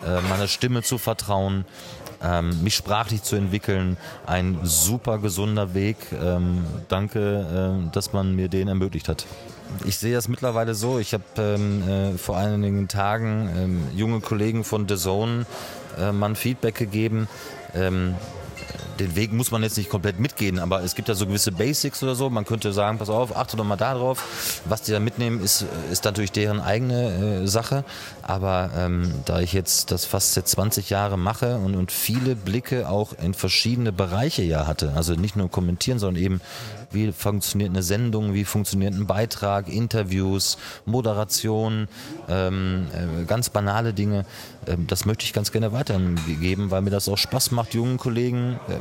äh, meiner Stimme zu vertrauen. Ähm, mich sprachlich zu entwickeln, ein super gesunder Weg. Ähm, danke, äh, dass man mir den ermöglicht hat ich sehe das mittlerweile so. Ich habe ähm, äh, vor einigen Tagen ähm, junge Kollegen von The Zone äh, mal ein Feedback gegeben. Ähm, den Weg muss man jetzt nicht komplett mitgehen, aber es gibt ja so gewisse Basics oder so. Man könnte sagen, pass auf, achte doch mal da drauf. Was die da mitnehmen, ist, ist natürlich deren eigene äh, Sache. Aber ähm, da ich jetzt das fast seit 20 Jahre mache und, und viele Blicke auch in verschiedene Bereiche ja hatte, also nicht nur kommentieren, sondern eben wie funktioniert eine Sendung, wie funktioniert ein Beitrag, Interviews, Moderation, ähm, äh, ganz banale Dinge. Ähm, das möchte ich ganz gerne weitergeben, weil mir das auch Spaß macht, jungen Kollegen äh,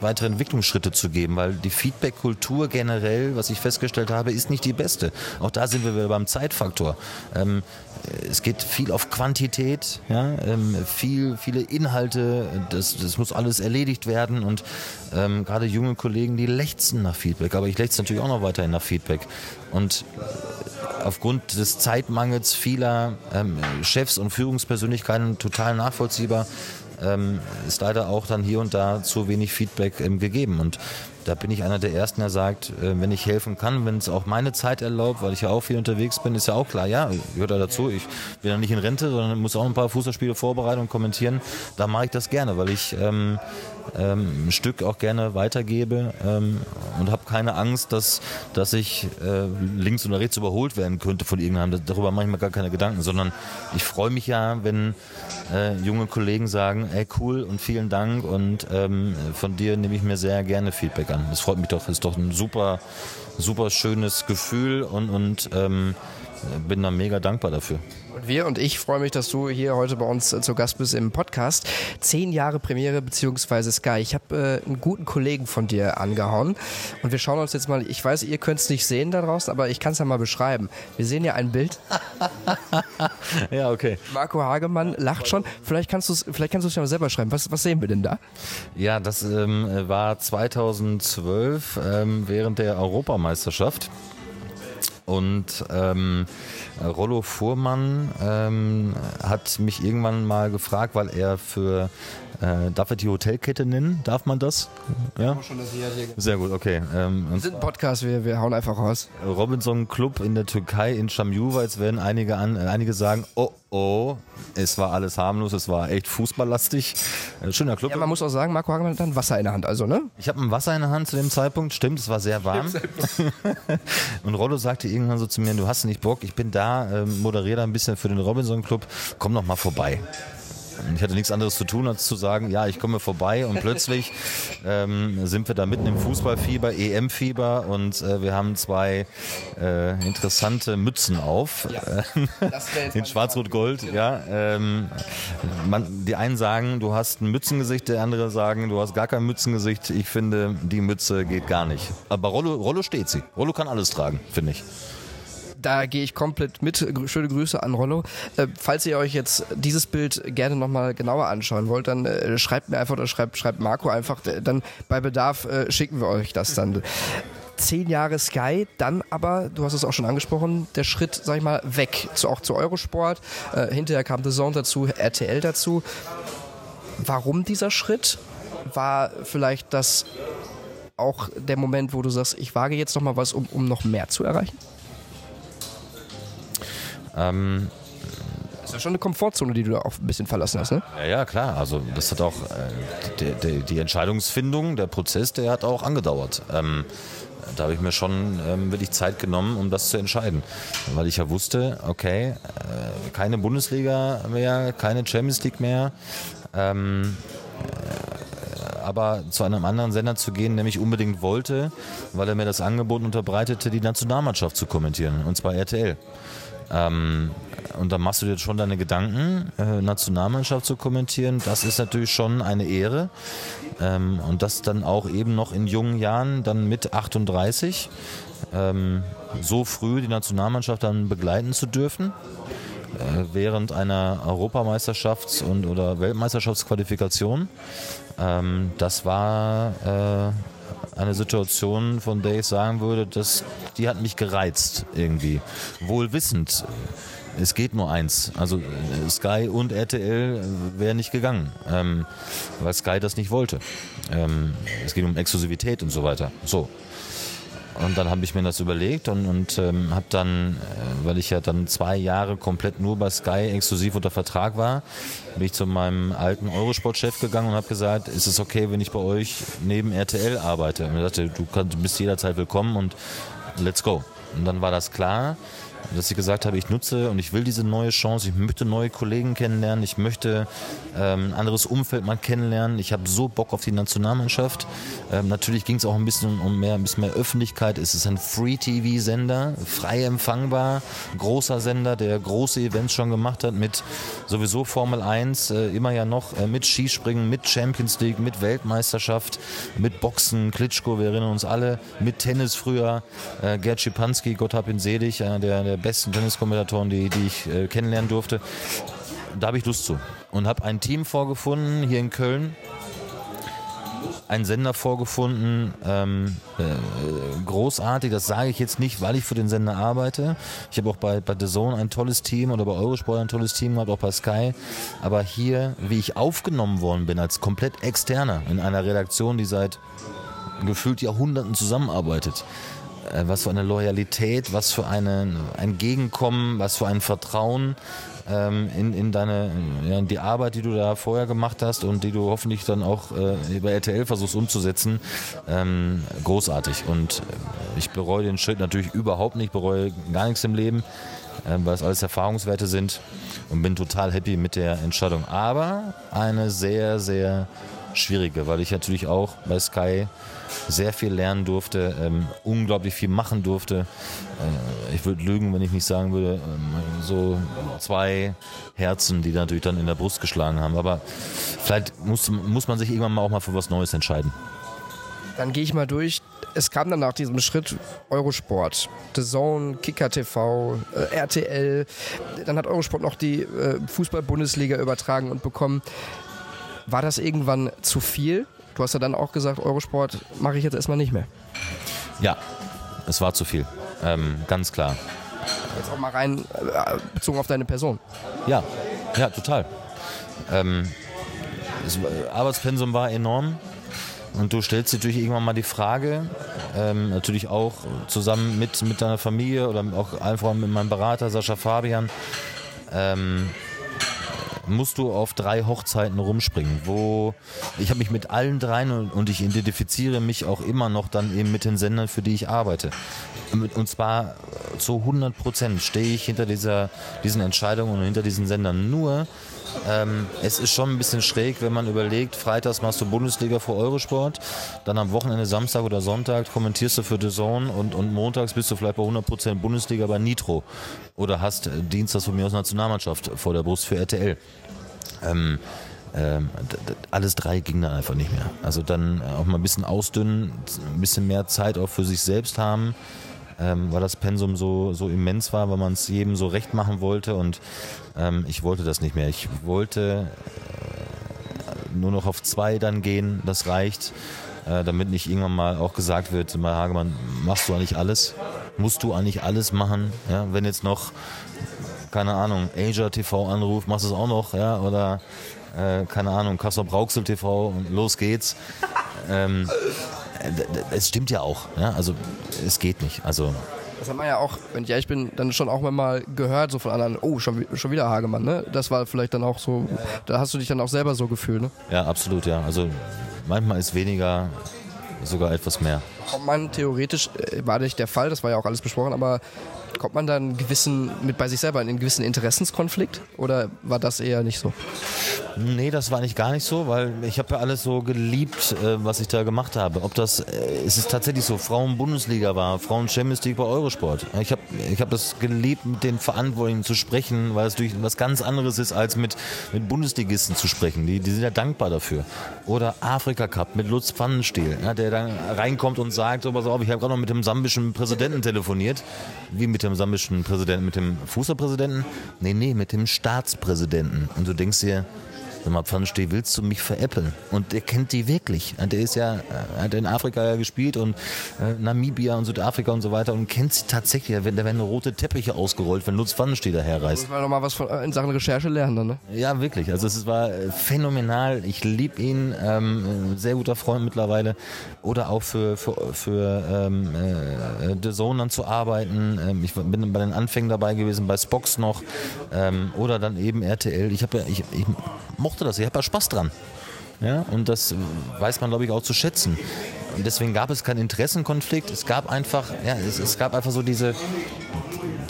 weitere Entwicklungsschritte zu geben, weil die Feedback-Kultur generell, was ich festgestellt habe, ist nicht die beste. Auch da sind wir wieder beim Zeitfaktor. Es geht viel auf Quantität, ja, ähm, viel, viele Inhalte, das, das muss alles erledigt werden und ähm, gerade junge Kollegen, die lechzen nach Feedback, aber ich lechze natürlich auch noch weiterhin nach Feedback. Und äh, aufgrund des Zeitmangels vieler ähm, Chefs und Führungspersönlichkeiten total nachvollziehbar, ähm, ist leider auch dann hier und da zu wenig Feedback ähm, gegeben. Und da bin ich einer der Ersten, der sagt, äh, wenn ich helfen kann, wenn es auch meine Zeit erlaubt, weil ich ja auch viel unterwegs bin, ist ja auch klar, ja, gehört da dazu. Ich bin ja nicht in Rente, sondern muss auch ein paar Fußballspiele vorbereiten und kommentieren. Da mache ich das gerne, weil ich ähm, ähm, ein Stück auch gerne weitergebe ähm, und habe keine Angst, dass, dass ich äh, links oder rechts überholt werden könnte von irgendeinem. Darüber mache ich mir gar keine Gedanken, sondern ich freue mich ja, wenn äh, junge Kollegen sagen, ey cool und vielen Dank und ähm, von dir nehme ich mir sehr gerne Feedback an. Das freut mich doch, ist doch ein super, super schönes Gefühl und, und ähm, bin da mega dankbar dafür. Und wir und ich freue mich, dass du hier heute bei uns äh, zu Gast bist im Podcast. Zehn Jahre Premiere beziehungsweise Sky. Ich habe äh, einen guten Kollegen von dir angehauen und wir schauen uns jetzt mal, ich weiß, ihr könnt es nicht sehen da draußen, aber ich kann es ja mal beschreiben. Wir sehen ja ein Bild. ja, okay. Marco Hagemann lacht schon. Vielleicht kannst du es vielleicht kannst ja mal selber schreiben. Was, was sehen wir denn da? Ja, das ähm, war 2012 ähm, während der Europameisterschaft. Und ähm, Rollo Fuhrmann ähm, hat mich irgendwann mal gefragt, weil er für äh, darf er die Hotelkette nennen? Darf man das? Ja. Sehr gut, okay. Ähm, wir sind ein Podcast, wir, wir hauen einfach raus. Robinson Club in der Türkei in Şamjuva. Jetzt werden einige, an, äh, einige sagen, oh oh, es war alles harmlos, es war echt fußballlastig. Äh, schöner Club. Ja, man muss auch sagen, Marco Hagemann hat dann Wasser in der Hand, also, ne? Ich habe ein Wasser in der Hand zu dem Zeitpunkt, stimmt, es war sehr warm. und Rollo sagte irgendwann so zu mir, du hast nicht Bock, ich bin da, äh, moderiere da ein bisschen für den Robinson Club, komm doch mal vorbei. Ich hatte nichts anderes zu tun, als zu sagen, ja, ich komme vorbei und plötzlich ähm, sind wir da mitten im Fußballfieber, EM-Fieber und äh, wir haben zwei äh, interessante Mützen auf. Ja, in Schwarz-Rot-Gold, genau. ja. Ähm, man, die einen sagen, du hast ein Mützengesicht, der andere sagen, du hast gar kein Mützengesicht. Ich finde, die Mütze geht gar nicht. Aber Rollo, Rollo steht sie. Rollo kann alles tragen, finde ich da gehe ich komplett mit. Schöne Grüße an Rollo. Äh, falls ihr euch jetzt dieses Bild gerne nochmal genauer anschauen wollt, dann äh, schreibt mir einfach oder schreibt, schreibt Marco einfach. Dann bei Bedarf äh, schicken wir euch das dann. Zehn Jahre Sky, dann aber, du hast es auch schon angesprochen, der Schritt, sag ich mal, weg, zu, auch zu Eurosport. Äh, hinterher kam The Zone dazu, RTL dazu. Warum dieser Schritt? War vielleicht das auch der Moment, wo du sagst, ich wage jetzt noch mal was, um, um noch mehr zu erreichen? Ähm, das ist ja schon eine Komfortzone, die du da auch ein bisschen verlassen hast, ne? Ja, ja klar. Also das hat auch äh, die, die, die, Entscheidungsfindung, der Prozess, der hat auch angedauert. Ähm, da habe ich mir schon ähm, wirklich Zeit genommen, um das zu entscheiden. Weil ich ja wusste, okay, äh, keine Bundesliga mehr, keine Champions League mehr. Ähm, äh, aber zu einem anderen Sender zu gehen, nämlich unbedingt wollte, weil er mir das Angebot unterbreitete, die Nationalmannschaft zu kommentieren, und zwar RTL. Ähm, und dann machst du dir schon deine Gedanken, äh, Nationalmannschaft zu kommentieren. Das ist natürlich schon eine Ehre. Ähm, und das dann auch eben noch in jungen Jahren, dann mit 38, ähm, so früh die Nationalmannschaft dann begleiten zu dürfen. Äh, während einer Europameisterschafts- und oder Weltmeisterschaftsqualifikation. Ähm, das war äh, eine Situation, von der ich sagen würde, dass die hat mich gereizt irgendwie. Wohl wissend, es geht nur eins. Also äh, Sky und RTL wäre nicht gegangen, ähm, weil Sky das nicht wollte. Ähm, es geht um Exklusivität und so weiter. So. Und dann habe ich mir das überlegt und, und ähm, habe dann, äh, weil ich ja dann zwei Jahre komplett nur bei Sky exklusiv unter Vertrag war, bin ich zu meinem alten Eurosport-Chef gegangen und habe gesagt, ist es okay, wenn ich bei euch neben RTL arbeite? Und er sagte, du, kannst, du bist jederzeit willkommen und let's go. Und dann war das klar dass ich gesagt habe, ich nutze und ich will diese neue Chance, ich möchte neue Kollegen kennenlernen, ich möchte ähm, ein anderes Umfeld mal kennenlernen. Ich habe so Bock auf die Nationalmannschaft. Ähm, natürlich ging es auch ein bisschen um mehr, ein bisschen mehr Öffentlichkeit. Es ist ein Free-TV-Sender, frei empfangbar, großer Sender, der große Events schon gemacht hat mit sowieso Formel 1, äh, immer ja noch äh, mit Skispringen, mit Champions League, mit Weltmeisterschaft, mit Boxen, Klitschko, wir erinnern uns alle, mit Tennis früher, äh, Gerd Schipanski, Gott hab ihn selig, einer der, der besten Tenniskommentatoren, die, die ich äh, kennenlernen durfte. Da habe ich Lust zu. Und habe ein Team vorgefunden hier in Köln, einen Sender vorgefunden, ähm, äh, großartig, das sage ich jetzt nicht, weil ich für den Sender arbeite. Ich habe auch bei, bei The Zone ein tolles Team oder bei Eurosport ein tolles Team gehabt, auch bei Sky. Aber hier, wie ich aufgenommen worden bin als komplett Externer in einer Redaktion, die seit gefühlt Jahrhunderten zusammenarbeitet, was für eine Loyalität, was für eine, ein Gegenkommen, was für ein Vertrauen ähm, in, in deine, ja, in die Arbeit, die du da vorher gemacht hast und die du hoffentlich dann auch äh, bei RTL versuchst umzusetzen, ähm, großartig. Und äh, ich bereue den Schritt natürlich überhaupt nicht, bereue gar nichts im Leben, äh, weil es alles Erfahrungswerte sind und bin total happy mit der Entscheidung. Aber eine sehr, sehr schwierige, weil ich natürlich auch bei Sky sehr viel lernen durfte, ähm, unglaublich viel machen durfte. Äh, ich würde lügen, wenn ich nicht sagen würde, ähm, so zwei Herzen, die natürlich dann in der Brust geschlagen haben. Aber vielleicht muss, muss man sich irgendwann mal auch mal für was Neues entscheiden. Dann gehe ich mal durch. Es kam dann nach diesem Schritt Eurosport, The Zone, Kicker TV, äh, RTL. Dann hat Eurosport noch die äh, Fußball-Bundesliga übertragen und bekommen. War das irgendwann zu viel? Du hast ja dann auch gesagt, Eurosport mache ich jetzt erstmal nicht mehr. Ja, es war zu viel. Ähm, ganz klar. Jetzt auch mal rein äh, bezogen auf deine Person. Ja, ja, total. Ähm, das Arbeitspensum war enorm. Und du stellst dir natürlich irgendwann mal die Frage, ähm, natürlich auch zusammen mit, mit deiner Familie oder auch einfach mit meinem Berater Sascha Fabian, ähm, musst du auf drei Hochzeiten rumspringen, wo ich habe mich mit allen dreien und, und, ich identifiziere mich auch immer noch dann eben mit den Sendern, für die ich arbeite. Und zwar zu 100 Prozent stehe ich hinter dieser, diesen Entscheidungen und hinter diesen Sendern. Nur, ähm, es ist schon ein bisschen schräg, wenn man überlegt, freitags machst du Bundesliga vor Eurosport, dann am Wochenende Samstag oder Sonntag kommentierst du für The Zone und, und montags bist du vielleicht bei 100% Bundesliga bei Nitro oder hast Dienstags von mir aus Nationalmannschaft vor der Brust für RTL. Ähm, ähm, alles drei ging dann einfach nicht mehr. Also dann auch mal ein bisschen ausdünnen, ein bisschen mehr Zeit auch für sich selbst haben ähm, weil das Pensum so, so immens war, weil man es jedem so recht machen wollte und ähm, ich wollte das nicht mehr. Ich wollte äh, nur noch auf zwei dann gehen, das reicht, äh, damit nicht irgendwann mal auch gesagt wird, mal Hagemann, machst du eigentlich alles? Musst du eigentlich alles machen? Ja, wenn jetzt noch, keine Ahnung, Asia TV anruft, machst du es auch noch, ja, oder äh, keine Ahnung, Kassel Brauxel TV und los geht's. Ähm, es stimmt ja auch. Ja? Also es geht nicht. Also das hat man ja auch, wenn ich ehrlich bin, dann schon auch mal gehört, so von anderen, oh, schon, schon wieder Hagemann, ne? Das war vielleicht dann auch so, da hast du dich dann auch selber so gefühlt, ne? Ja, absolut, ja. Also manchmal ist weniger sogar etwas mehr. Man theoretisch, äh, war nicht der Fall, das war ja auch alles besprochen, aber kommt man dann gewissen, mit bei sich selber in einen gewissen Interessenskonflikt oder war das eher nicht so? Nee, das war nicht gar nicht so, weil ich habe ja alles so geliebt, äh, was ich da gemacht habe. Ob das, äh, es ist tatsächlich so, Frauen-Bundesliga war, Frauen-Champions League bei Eurosport. Ich habe ich hab das geliebt, mit den Verantwortlichen zu sprechen, weil es durch was ganz anderes ist, als mit, mit Bundesligisten zu sprechen. Die, die sind ja dankbar dafür. Oder Afrika Cup mit Lutz Pfannenstiel, der dann reinkommt und sagt, so, pass auf, ich habe gerade noch mit dem sambischen Präsidenten telefoniert. Wie mit dem sambischen Präsidenten, mit dem Fußballpräsidenten? Nee, nee, mit dem Staatspräsidenten. Und du denkst dir, Sag mal, Pfannensteh, willst du mich veräppeln? Und der kennt die wirklich. Der ist ja, hat in Afrika ja gespielt und äh, Namibia und Südafrika und so weiter und kennt sie tatsächlich. Da werden rote Teppiche ausgerollt, wenn Lutz Pfannensteh daherreist. Das war nochmal was von, äh, in Sachen Recherche lernen dann, ne? Ja, wirklich. Also es war äh, phänomenal. Ich liebe ihn. Ähm, sehr guter Freund mittlerweile. Oder auch für, für, für ähm, äh, The Zone dann zu arbeiten. Ähm, ich bin bei den Anfängen dabei gewesen, bei Spox noch. Ähm, oder dann eben RTL. Ich habe ja, ich, ich mochte das, ich habe ja Spaß dran. Ja, und das weiß man, glaube ich, auch zu schätzen. Und deswegen gab es keinen Interessenkonflikt. Es gab einfach, ja, es, es gab einfach so diese,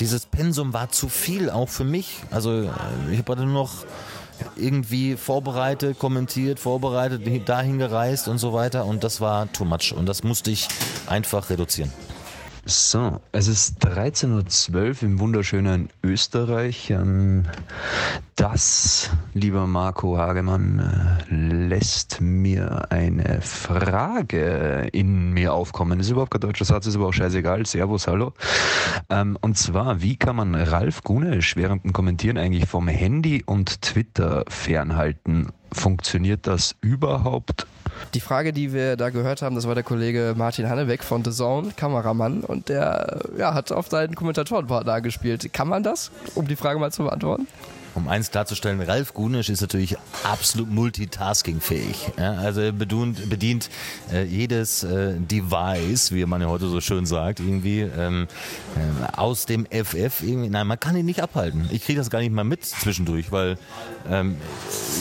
dieses Pensum war zu viel, auch für mich. Also ich habe nur noch irgendwie vorbereitet, kommentiert, vorbereitet, dahin gereist und so weiter. Und das war too much. Und das musste ich einfach reduzieren. So, es ist 13.12 Uhr im wunderschönen Österreich. Ähm, das, lieber Marco Hagemann, äh, lässt mir eine Frage in mir aufkommen. Das ist überhaupt kein deutscher Satz, ist aber auch scheißegal. Servus, hallo. Ähm, und zwar, wie kann man Ralf Gunesch während dem Kommentieren eigentlich vom Handy und Twitter fernhalten? Funktioniert das überhaupt? Die Frage, die wir da gehört haben, das war der Kollege Martin Hannebeck von The Zone, Kameramann, und der ja, hat auf seinen Kommentatorenpartner gespielt. Kann man das, um die Frage mal zu beantworten? Um eins klarzustellen, Ralf Gunisch ist natürlich absolut multitaskingfähig. Ja, also er bedient, bedient äh, jedes äh, Device, wie man ja heute so schön sagt, irgendwie ähm, äh, aus dem FF. Irgendwie. Nein, man kann ihn nicht abhalten. Ich kriege das gar nicht mal mit zwischendurch, weil ähm,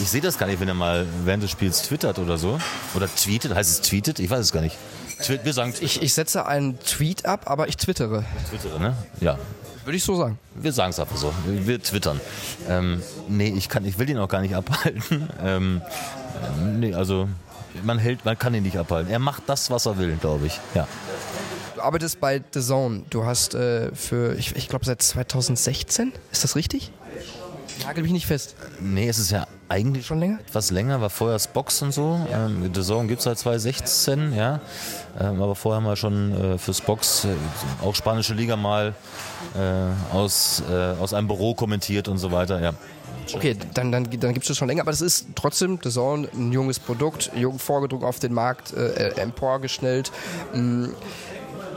ich sehe das gar nicht, wenn er mal während des Spiels twittert oder so. Oder tweetet, heißt es tweetet? Ich weiß es gar nicht. Wir sagen ich, ich setze einen Tweet ab, aber ich twittere. Twittere, ne? Ja. Würde ich so sagen. Wir sagen es einfach so. Wir twittern. Ähm, nee, ich kann, ich will ihn auch gar nicht abhalten. Ähm, nee, also man hält, man kann ihn nicht abhalten. Er macht das, was er will, glaube ich. Ja. Du arbeitest bei The Zone. Du hast äh, für, ich, ich glaube, seit 2016, ist das richtig? Nagel mich nicht fest. Nee, es ist ja eigentlich Schon länger? etwas länger, war vorher Spox und so. Ähm, The Zone gibt es seit 2016, ja. Ähm, aber vorher haben wir schon äh, für Spox äh, auch spanische Liga mal äh, aus, äh, aus einem Büro kommentiert und so weiter, ja. Okay, dann, dann, dann gibt es das schon länger, aber das ist trotzdem The Zone, ein junges Produkt, jung vorgedrungen auf den Markt, äh, emporgeschnellt. Mm,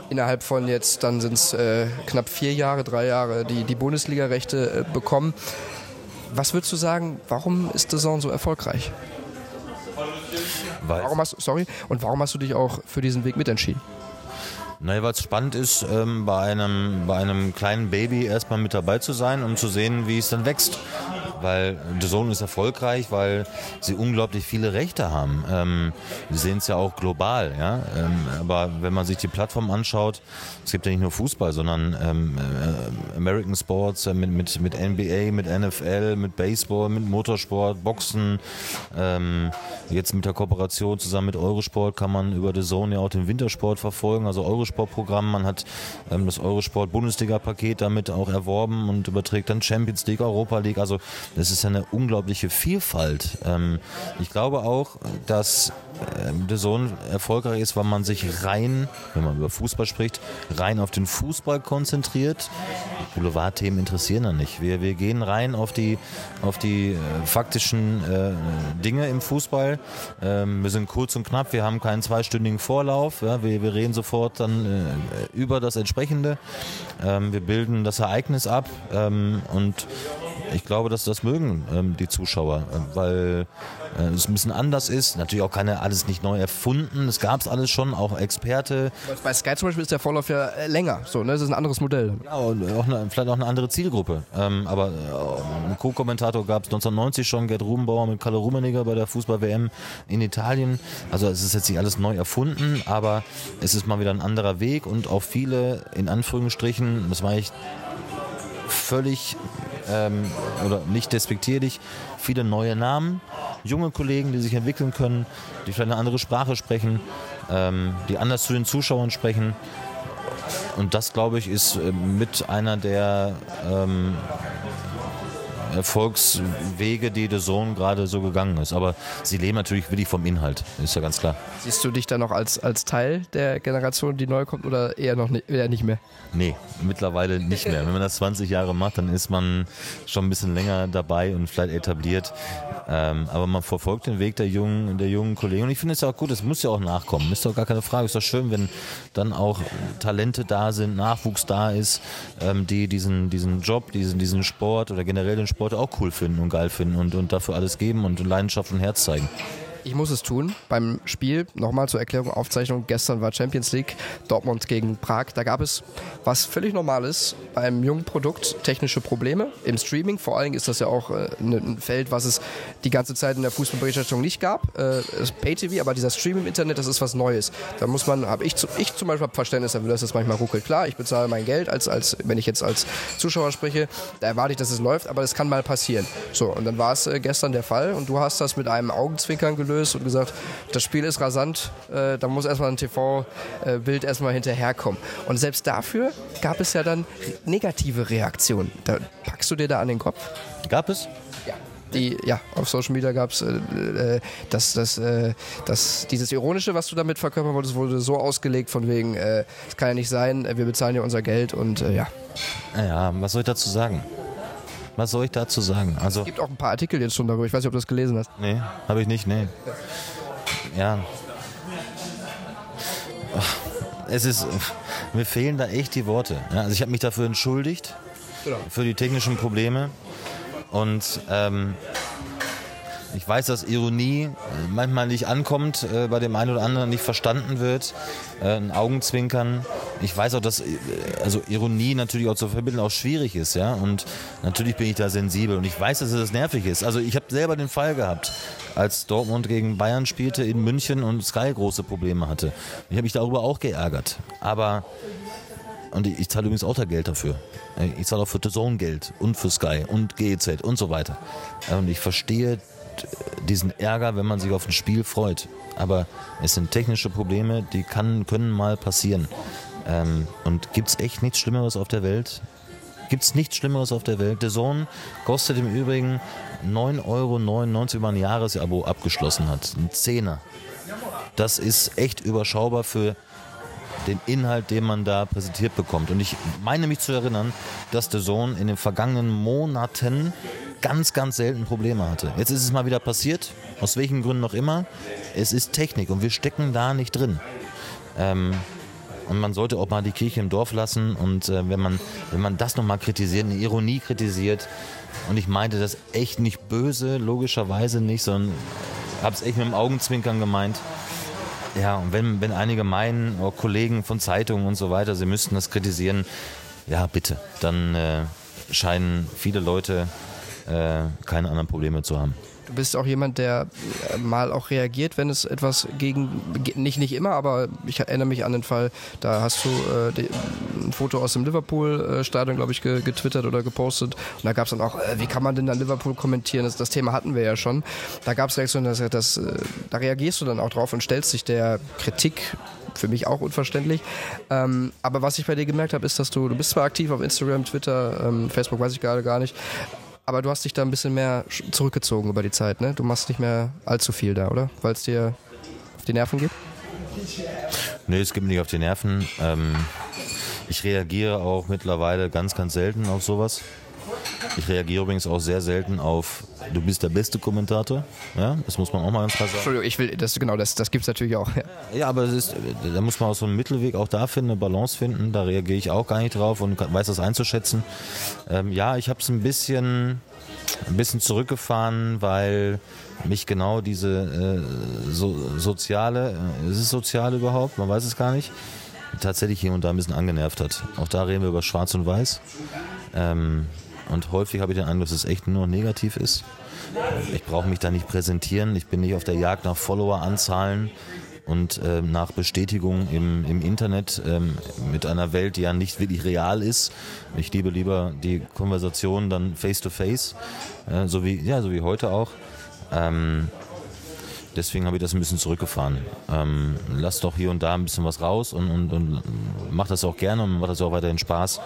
innerhalb von jetzt, dann sind es äh, knapp vier Jahre, drei Jahre, die, die Bundesliga-Rechte äh, bekommen. Was würdest du sagen, warum ist Zone so erfolgreich? Weil, Warum hast, sorry, und warum hast du dich auch für diesen Weg mitentschieden? naja, weil es spannend ist, ähm, bei, einem, bei einem kleinen Baby erstmal mit dabei zu sein, um zu sehen, wie es dann wächst. Weil The Zone ist erfolgreich, weil sie unglaublich viele Rechte haben. Ähm, wir sehen es ja auch global, ja. Ähm, aber wenn man sich die Plattform anschaut, es gibt ja nicht nur Fußball, sondern ähm, äh, American Sports äh, mit, mit, mit NBA, mit NFL, mit Baseball, mit Motorsport, Boxen. Ähm, jetzt mit der Kooperation zusammen mit Eurosport kann man über The Zone ja auch den Wintersport verfolgen, also Eurosport-Programm. Man hat ähm, das Eurosport-Bundesliga-Paket damit auch erworben und überträgt dann Champions League, Europa League. Also das ist eine unglaubliche Vielfalt. Ähm, ich glaube auch, dass ähm, The Zone erfolgreich ist, weil man sich rein, wenn man über Fußball spricht, rein auf den Fußball konzentriert. Boulevardthemen interessieren dann nicht. Wir, wir gehen rein auf die, auf die äh, faktischen äh, Dinge im Fußball. Ähm, wir sind kurz und knapp, wir haben keinen zweistündigen Vorlauf. Ja, wir, wir reden sofort dann äh, über das Entsprechende. Ähm, wir bilden das Ereignis ab ähm, und ich glaube, dass das mögen ähm, die Zuschauer, äh, weil äh, es ein bisschen anders ist. Natürlich auch keine alles nicht neu erfunden. Es gab es alles schon, auch Experte. Bei Sky zum Beispiel ist der Vorlauf ja äh, länger. So, ne? Das ist ein anderes Modell. Ja, und auch eine, vielleicht auch eine andere Zielgruppe. Ähm, aber äh, einen Co-Kommentator gab es 1990 schon, Gerd Rubenbauer mit Kalle Rummenigge bei der Fußball-WM in Italien. Also es ist jetzt nicht alles neu erfunden, aber es ist mal wieder ein anderer Weg und auch viele, in Anführungsstrichen, das war ich völlig ähm, oder nicht despektierlich, viele neue Namen, junge Kollegen, die sich entwickeln können, die vielleicht eine andere Sprache sprechen, ähm, die anders zu den Zuschauern sprechen. Und das, glaube ich, ist äh, mit einer der ähm, Erfolgswege, die The Zone gerade so gegangen ist. Aber sie leben natürlich wirklich vom Inhalt, ist ja ganz klar. Siehst du dich da noch als, als Teil der Generation, die neu kommt, oder eher noch nicht, eher nicht mehr? Nee, mittlerweile nicht mehr. Wenn man das 20 Jahre macht, dann ist man schon ein bisschen länger dabei und vielleicht etabliert. Ähm, aber man verfolgt den Weg der jungen, der jungen Kollegen. Und ich finde es ja auch gut, es muss ja auch nachkommen. Ist doch gar keine Frage. Ist doch schön, wenn dann auch Talente da sind, Nachwuchs da ist, ähm, die diesen, diesen Job, diesen, diesen Sport oder generell den Sport auch cool finden und geil finden und, und dafür alles geben und Leidenschaft und Herz zeigen. Ich muss es tun. Beim Spiel, nochmal zur Erklärung, Aufzeichnung, gestern war Champions League, Dortmund gegen Prag. Da gab es, was völlig normal ist, beim jungen Produkt technische Probleme. Im Streaming vor allen Dingen ist das ja auch äh, ein Feld, was es die ganze Zeit in der Fußballberichterstattung nicht gab. Äh, das Pay-TV, aber dieser Stream im Internet, das ist was Neues. Da muss man, habe ich, zu, ich zum Beispiel Verständnis dafür, dass das manchmal ruckelt. Klar, ich bezahle mein Geld, als, als wenn ich jetzt als Zuschauer spreche, da erwarte ich, dass es läuft, aber das kann mal passieren. So, und dann war es äh, gestern der Fall und du hast das mit einem Augenzwinkern gelöst und gesagt, das Spiel ist rasant, äh, da muss erstmal ein TV-Bild erstmal hinterherkommen. Und selbst dafür gab es ja dann negative Reaktionen. Da packst du dir da an den Kopf? Gab es? Die, ja, auf Social Media gab es äh, äh, das, das, äh, das, dieses Ironische, was du damit verkörpern wolltest, wurde so ausgelegt von wegen, äh, es kann ja nicht sein, äh, wir bezahlen ja unser Geld und äh, ja. Naja, was soll ich dazu sagen? Was soll ich dazu sagen? Also, Es gibt auch ein paar Artikel jetzt schon darüber, ich weiß nicht, ob du das gelesen hast. nee, habe ich nicht, nee. Ja. Es ist, mir fehlen da echt die Worte. Ja, also ich habe mich dafür entschuldigt, Genau. für die technischen Probleme. Und ähm, ich weiß, dass Ironie äh, manchmal nicht ankommt, äh, bei dem einen oder anderen nicht verstanden wird, äh, ein Augenzwinkern. Ich weiß auch, dass äh, also Ironie natürlich auch zu vermitteln auch schwierig ist, ja. Und natürlich bin ich da sensibel und ich weiß, dass es nervig ist. Also ich habe selber den Fall gehabt, als Dortmund gegen Bayern spielte in München und Sky große Probleme hatte. Ich habe mich darüber auch geärgert. Aber und ich, ich zahle übrigens auch da Geld dafür. Ich zahle auch für The Zone Geld und für Sky und GEZ und so weiter. Und ich verstehe diesen Ärger, wenn man sich auf ein Spiel freut. Aber es sind technische Probleme, die kann, können mal passieren. Ähm, und gibt es echt nichts Schlimmeres auf der Welt? Gibt es nichts Schlimmeres auf der Welt? Der Sohn kostet im Übrigen 9,99 Euro, wenn man ein Jahresabo abgeschlossen hat. Ein Zehner. Das ist echt überschaubar für den Inhalt, den man da präsentiert bekommt. Und ich meine mich zu erinnern, dass der Sohn in den vergangenen Monaten ganz, ganz selten Probleme hatte. Jetzt ist es mal wieder passiert, aus welchen Gründen noch immer. Es ist Technik und wir stecken da nicht drin. Ähm, und man sollte auch mal die Kirche im Dorf lassen und äh, wenn, man, wenn man das nochmal kritisiert, eine Ironie kritisiert, und ich meinte das echt nicht böse, logischerweise nicht, sondern habe es echt mit dem Augenzwinkern gemeint. Ja, und wenn, wenn einige meinen, auch Kollegen von Zeitungen und so weiter, sie müssten das kritisieren, ja, bitte, dann äh, scheinen viele Leute keine anderen Probleme zu haben. Du bist auch jemand, der äh, mal auch reagiert, wenn es etwas gegen, nicht, nicht immer, aber ich erinnere mich an den Fall, da hast du äh, die, ein Foto aus dem Liverpool-Stadion, glaube ich, getwittert oder gepostet. Und da gab es dann auch, äh, wie kann man denn dann Liverpool kommentieren? Das, das Thema hatten wir ja schon. Da gab es Reaktionen, dass, dass, äh, da reagierst du dann auch drauf und stellst dich der Kritik für mich auch unverständlich. Ähm, aber was ich bei dir gemerkt habe, ist, dass du, du bist zwar aktiv auf Instagram, Twitter, ähm, Facebook weiß ich gerade gar nicht, aber du hast dich da ein bisschen mehr zurückgezogen über die Zeit, ne? Du machst nicht mehr allzu viel da, oder? Weil es dir auf die Nerven geht? Nee, es geht mir nicht auf die Nerven. Ähm, ich reagiere auch mittlerweile ganz, ganz selten auf sowas. Ich reagiere übrigens auch sehr selten auf, du bist der beste Kommentator. Ja, das muss man auch mal ganz klar sagen. Entschuldigung, ich will, das, genau, das, das gibt es natürlich auch. Ja. ja, aber es ist, da muss man auch so einen Mittelweg auch da finden, eine Balance finden. Da reagiere ich auch gar nicht drauf und weiß das einzuschätzen. Ähm, ja, ich habe es ein bisschen, ein bisschen zurückgefahren, weil mich genau diese äh, so, soziale, äh, ist es sozial überhaupt? Man weiß es gar nicht tatsächlich hier und da ein bisschen angenervt hat. Auch da reden wir über Schwarz und Weiß. Ähm, und häufig habe ich den Eindruck, dass es echt nur negativ ist. Ich brauche mich da nicht präsentieren. Ich bin nicht auf der Jagd nach Followeranzahlen und äh, nach Bestätigung im, im Internet ähm, mit einer Welt, die ja nicht wirklich real ist. Ich liebe lieber die Konversation dann face to face, äh, so wie ja, so wie heute auch. Ähm, deswegen habe ich das ein bisschen zurückgefahren. Ähm, lass doch hier und da ein bisschen was raus und, und, und mach das auch gerne und mach das auch weiterhin Spaß.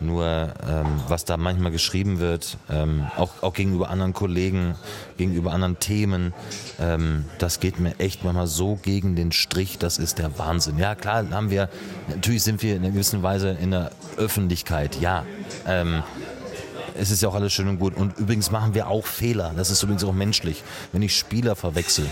Nur ähm, was da manchmal geschrieben wird, ähm, auch, auch gegenüber anderen Kollegen, gegenüber anderen Themen, ähm, das geht mir echt manchmal so gegen den Strich, das ist der Wahnsinn. Ja, klar, haben wir, natürlich sind wir in einer gewissen Weise in der Öffentlichkeit, ja. Ähm, es ist ja auch alles schön und gut. Und übrigens machen wir auch Fehler. Das ist übrigens auch menschlich. Wenn ich Spieler verwechsel,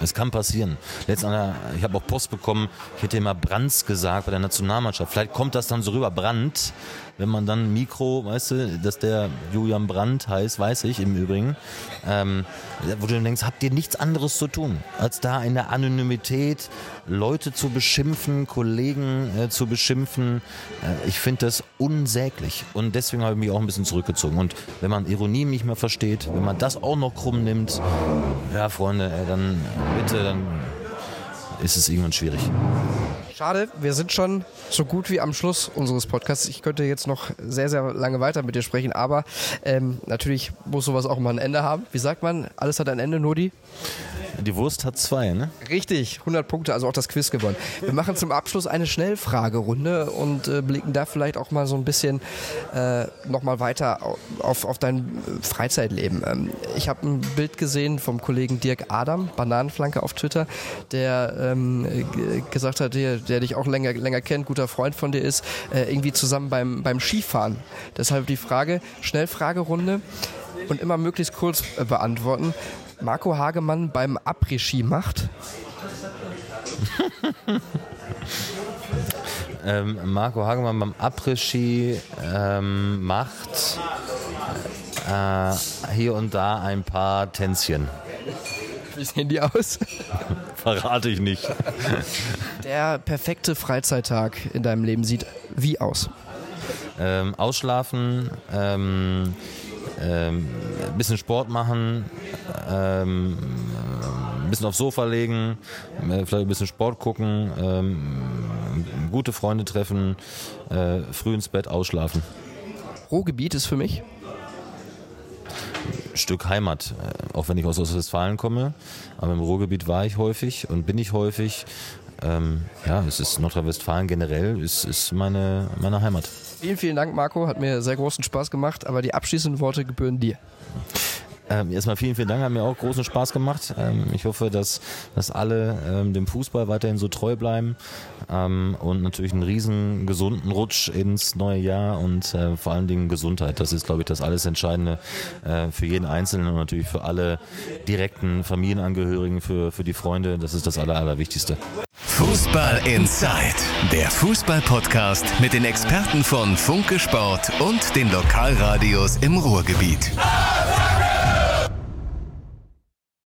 es kann passieren. Letztens, ich habe auch Post bekommen, ich hätte immer Brands gesagt bei der Nationalmannschaft. Vielleicht kommt das dann so rüber, Brand wenn man dann Mikro, weißt du, dass der Julian Brandt heißt, weiß ich im Übrigen, ähm, wo du dann denkst, habt ihr nichts anderes zu tun, als da in der Anonymität Leute zu beschimpfen, Kollegen äh, zu beschimpfen. Äh, ich finde das unsäglich und deswegen habe ich mich auch ein bisschen zurückgezogen. Und wenn man Ironie nicht mehr versteht, wenn man das auch noch krumm nimmt, ja Freunde, äh, dann bitte, dann ist es irgendwann schwierig. Schade, wir sind schon so gut wie am Schluss unseres Podcasts. Ich könnte jetzt noch sehr, sehr lange weiter mit dir sprechen, aber ähm, natürlich muss sowas auch mal ein Ende haben. Wie sagt man, alles hat ein Ende, Nodi? Die Wurst hat zwei, ne? Richtig, 100 Punkte, also auch das Quiz gewonnen. Wir machen zum Abschluss eine Schnellfragerunde und äh, blicken da vielleicht auch mal so ein bisschen äh, nochmal weiter auf, auf dein Freizeitleben. Ähm, ich habe ein Bild gesehen vom Kollegen Dirk Adam, Bananenflanke auf Twitter, der ähm, gesagt hat, der, der dich auch länger, länger kennt, guter Freund von dir ist, äh, irgendwie zusammen beim, beim Skifahren. Deshalb die Frage, Schnellfragerunde und immer möglichst kurz äh, beantworten. Marco Hagemann beim Après-Ski macht? ähm, Marco Hagemann beim Après-Ski ähm, macht äh, hier und da ein paar Tänzchen. Wie sehen die aus? Verrate ich nicht. Der perfekte Freizeittag in deinem Leben sieht wie aus? Ähm, ausschlafen, ähm, ähm, ein bisschen Sport machen, ähm, ein bisschen aufs Sofa legen, äh, vielleicht ein bisschen Sport gucken, ähm, gute Freunde treffen, äh, früh ins Bett ausschlafen. Ruhrgebiet ist für mich? Stück Heimat, äh, auch wenn ich aus Ostwestfalen komme. Aber im Ruhrgebiet war ich häufig und bin ich häufig. Ähm, ja, es ist Nordrhein-Westfalen generell, ist, ist meine, meine Heimat. Vielen, vielen Dank, Marco. Hat mir sehr großen Spaß gemacht, aber die abschließenden Worte gebühren dir. Ähm, erstmal vielen, vielen Dank, hat mir auch großen Spaß gemacht. Ähm, ich hoffe, dass, dass alle ähm, dem Fußball weiterhin so treu bleiben ähm, und natürlich einen riesen gesunden Rutsch ins neue Jahr und äh, vor allen Dingen Gesundheit. Das ist, glaube ich, das alles Entscheidende äh, für jeden Einzelnen und natürlich für alle direkten Familienangehörigen, für, für die Freunde. Das ist das Aller, Allerwichtigste. Fußball Inside, der Fußball-Podcast mit den Experten von Funke Sport und den Lokalradios im Ruhrgebiet.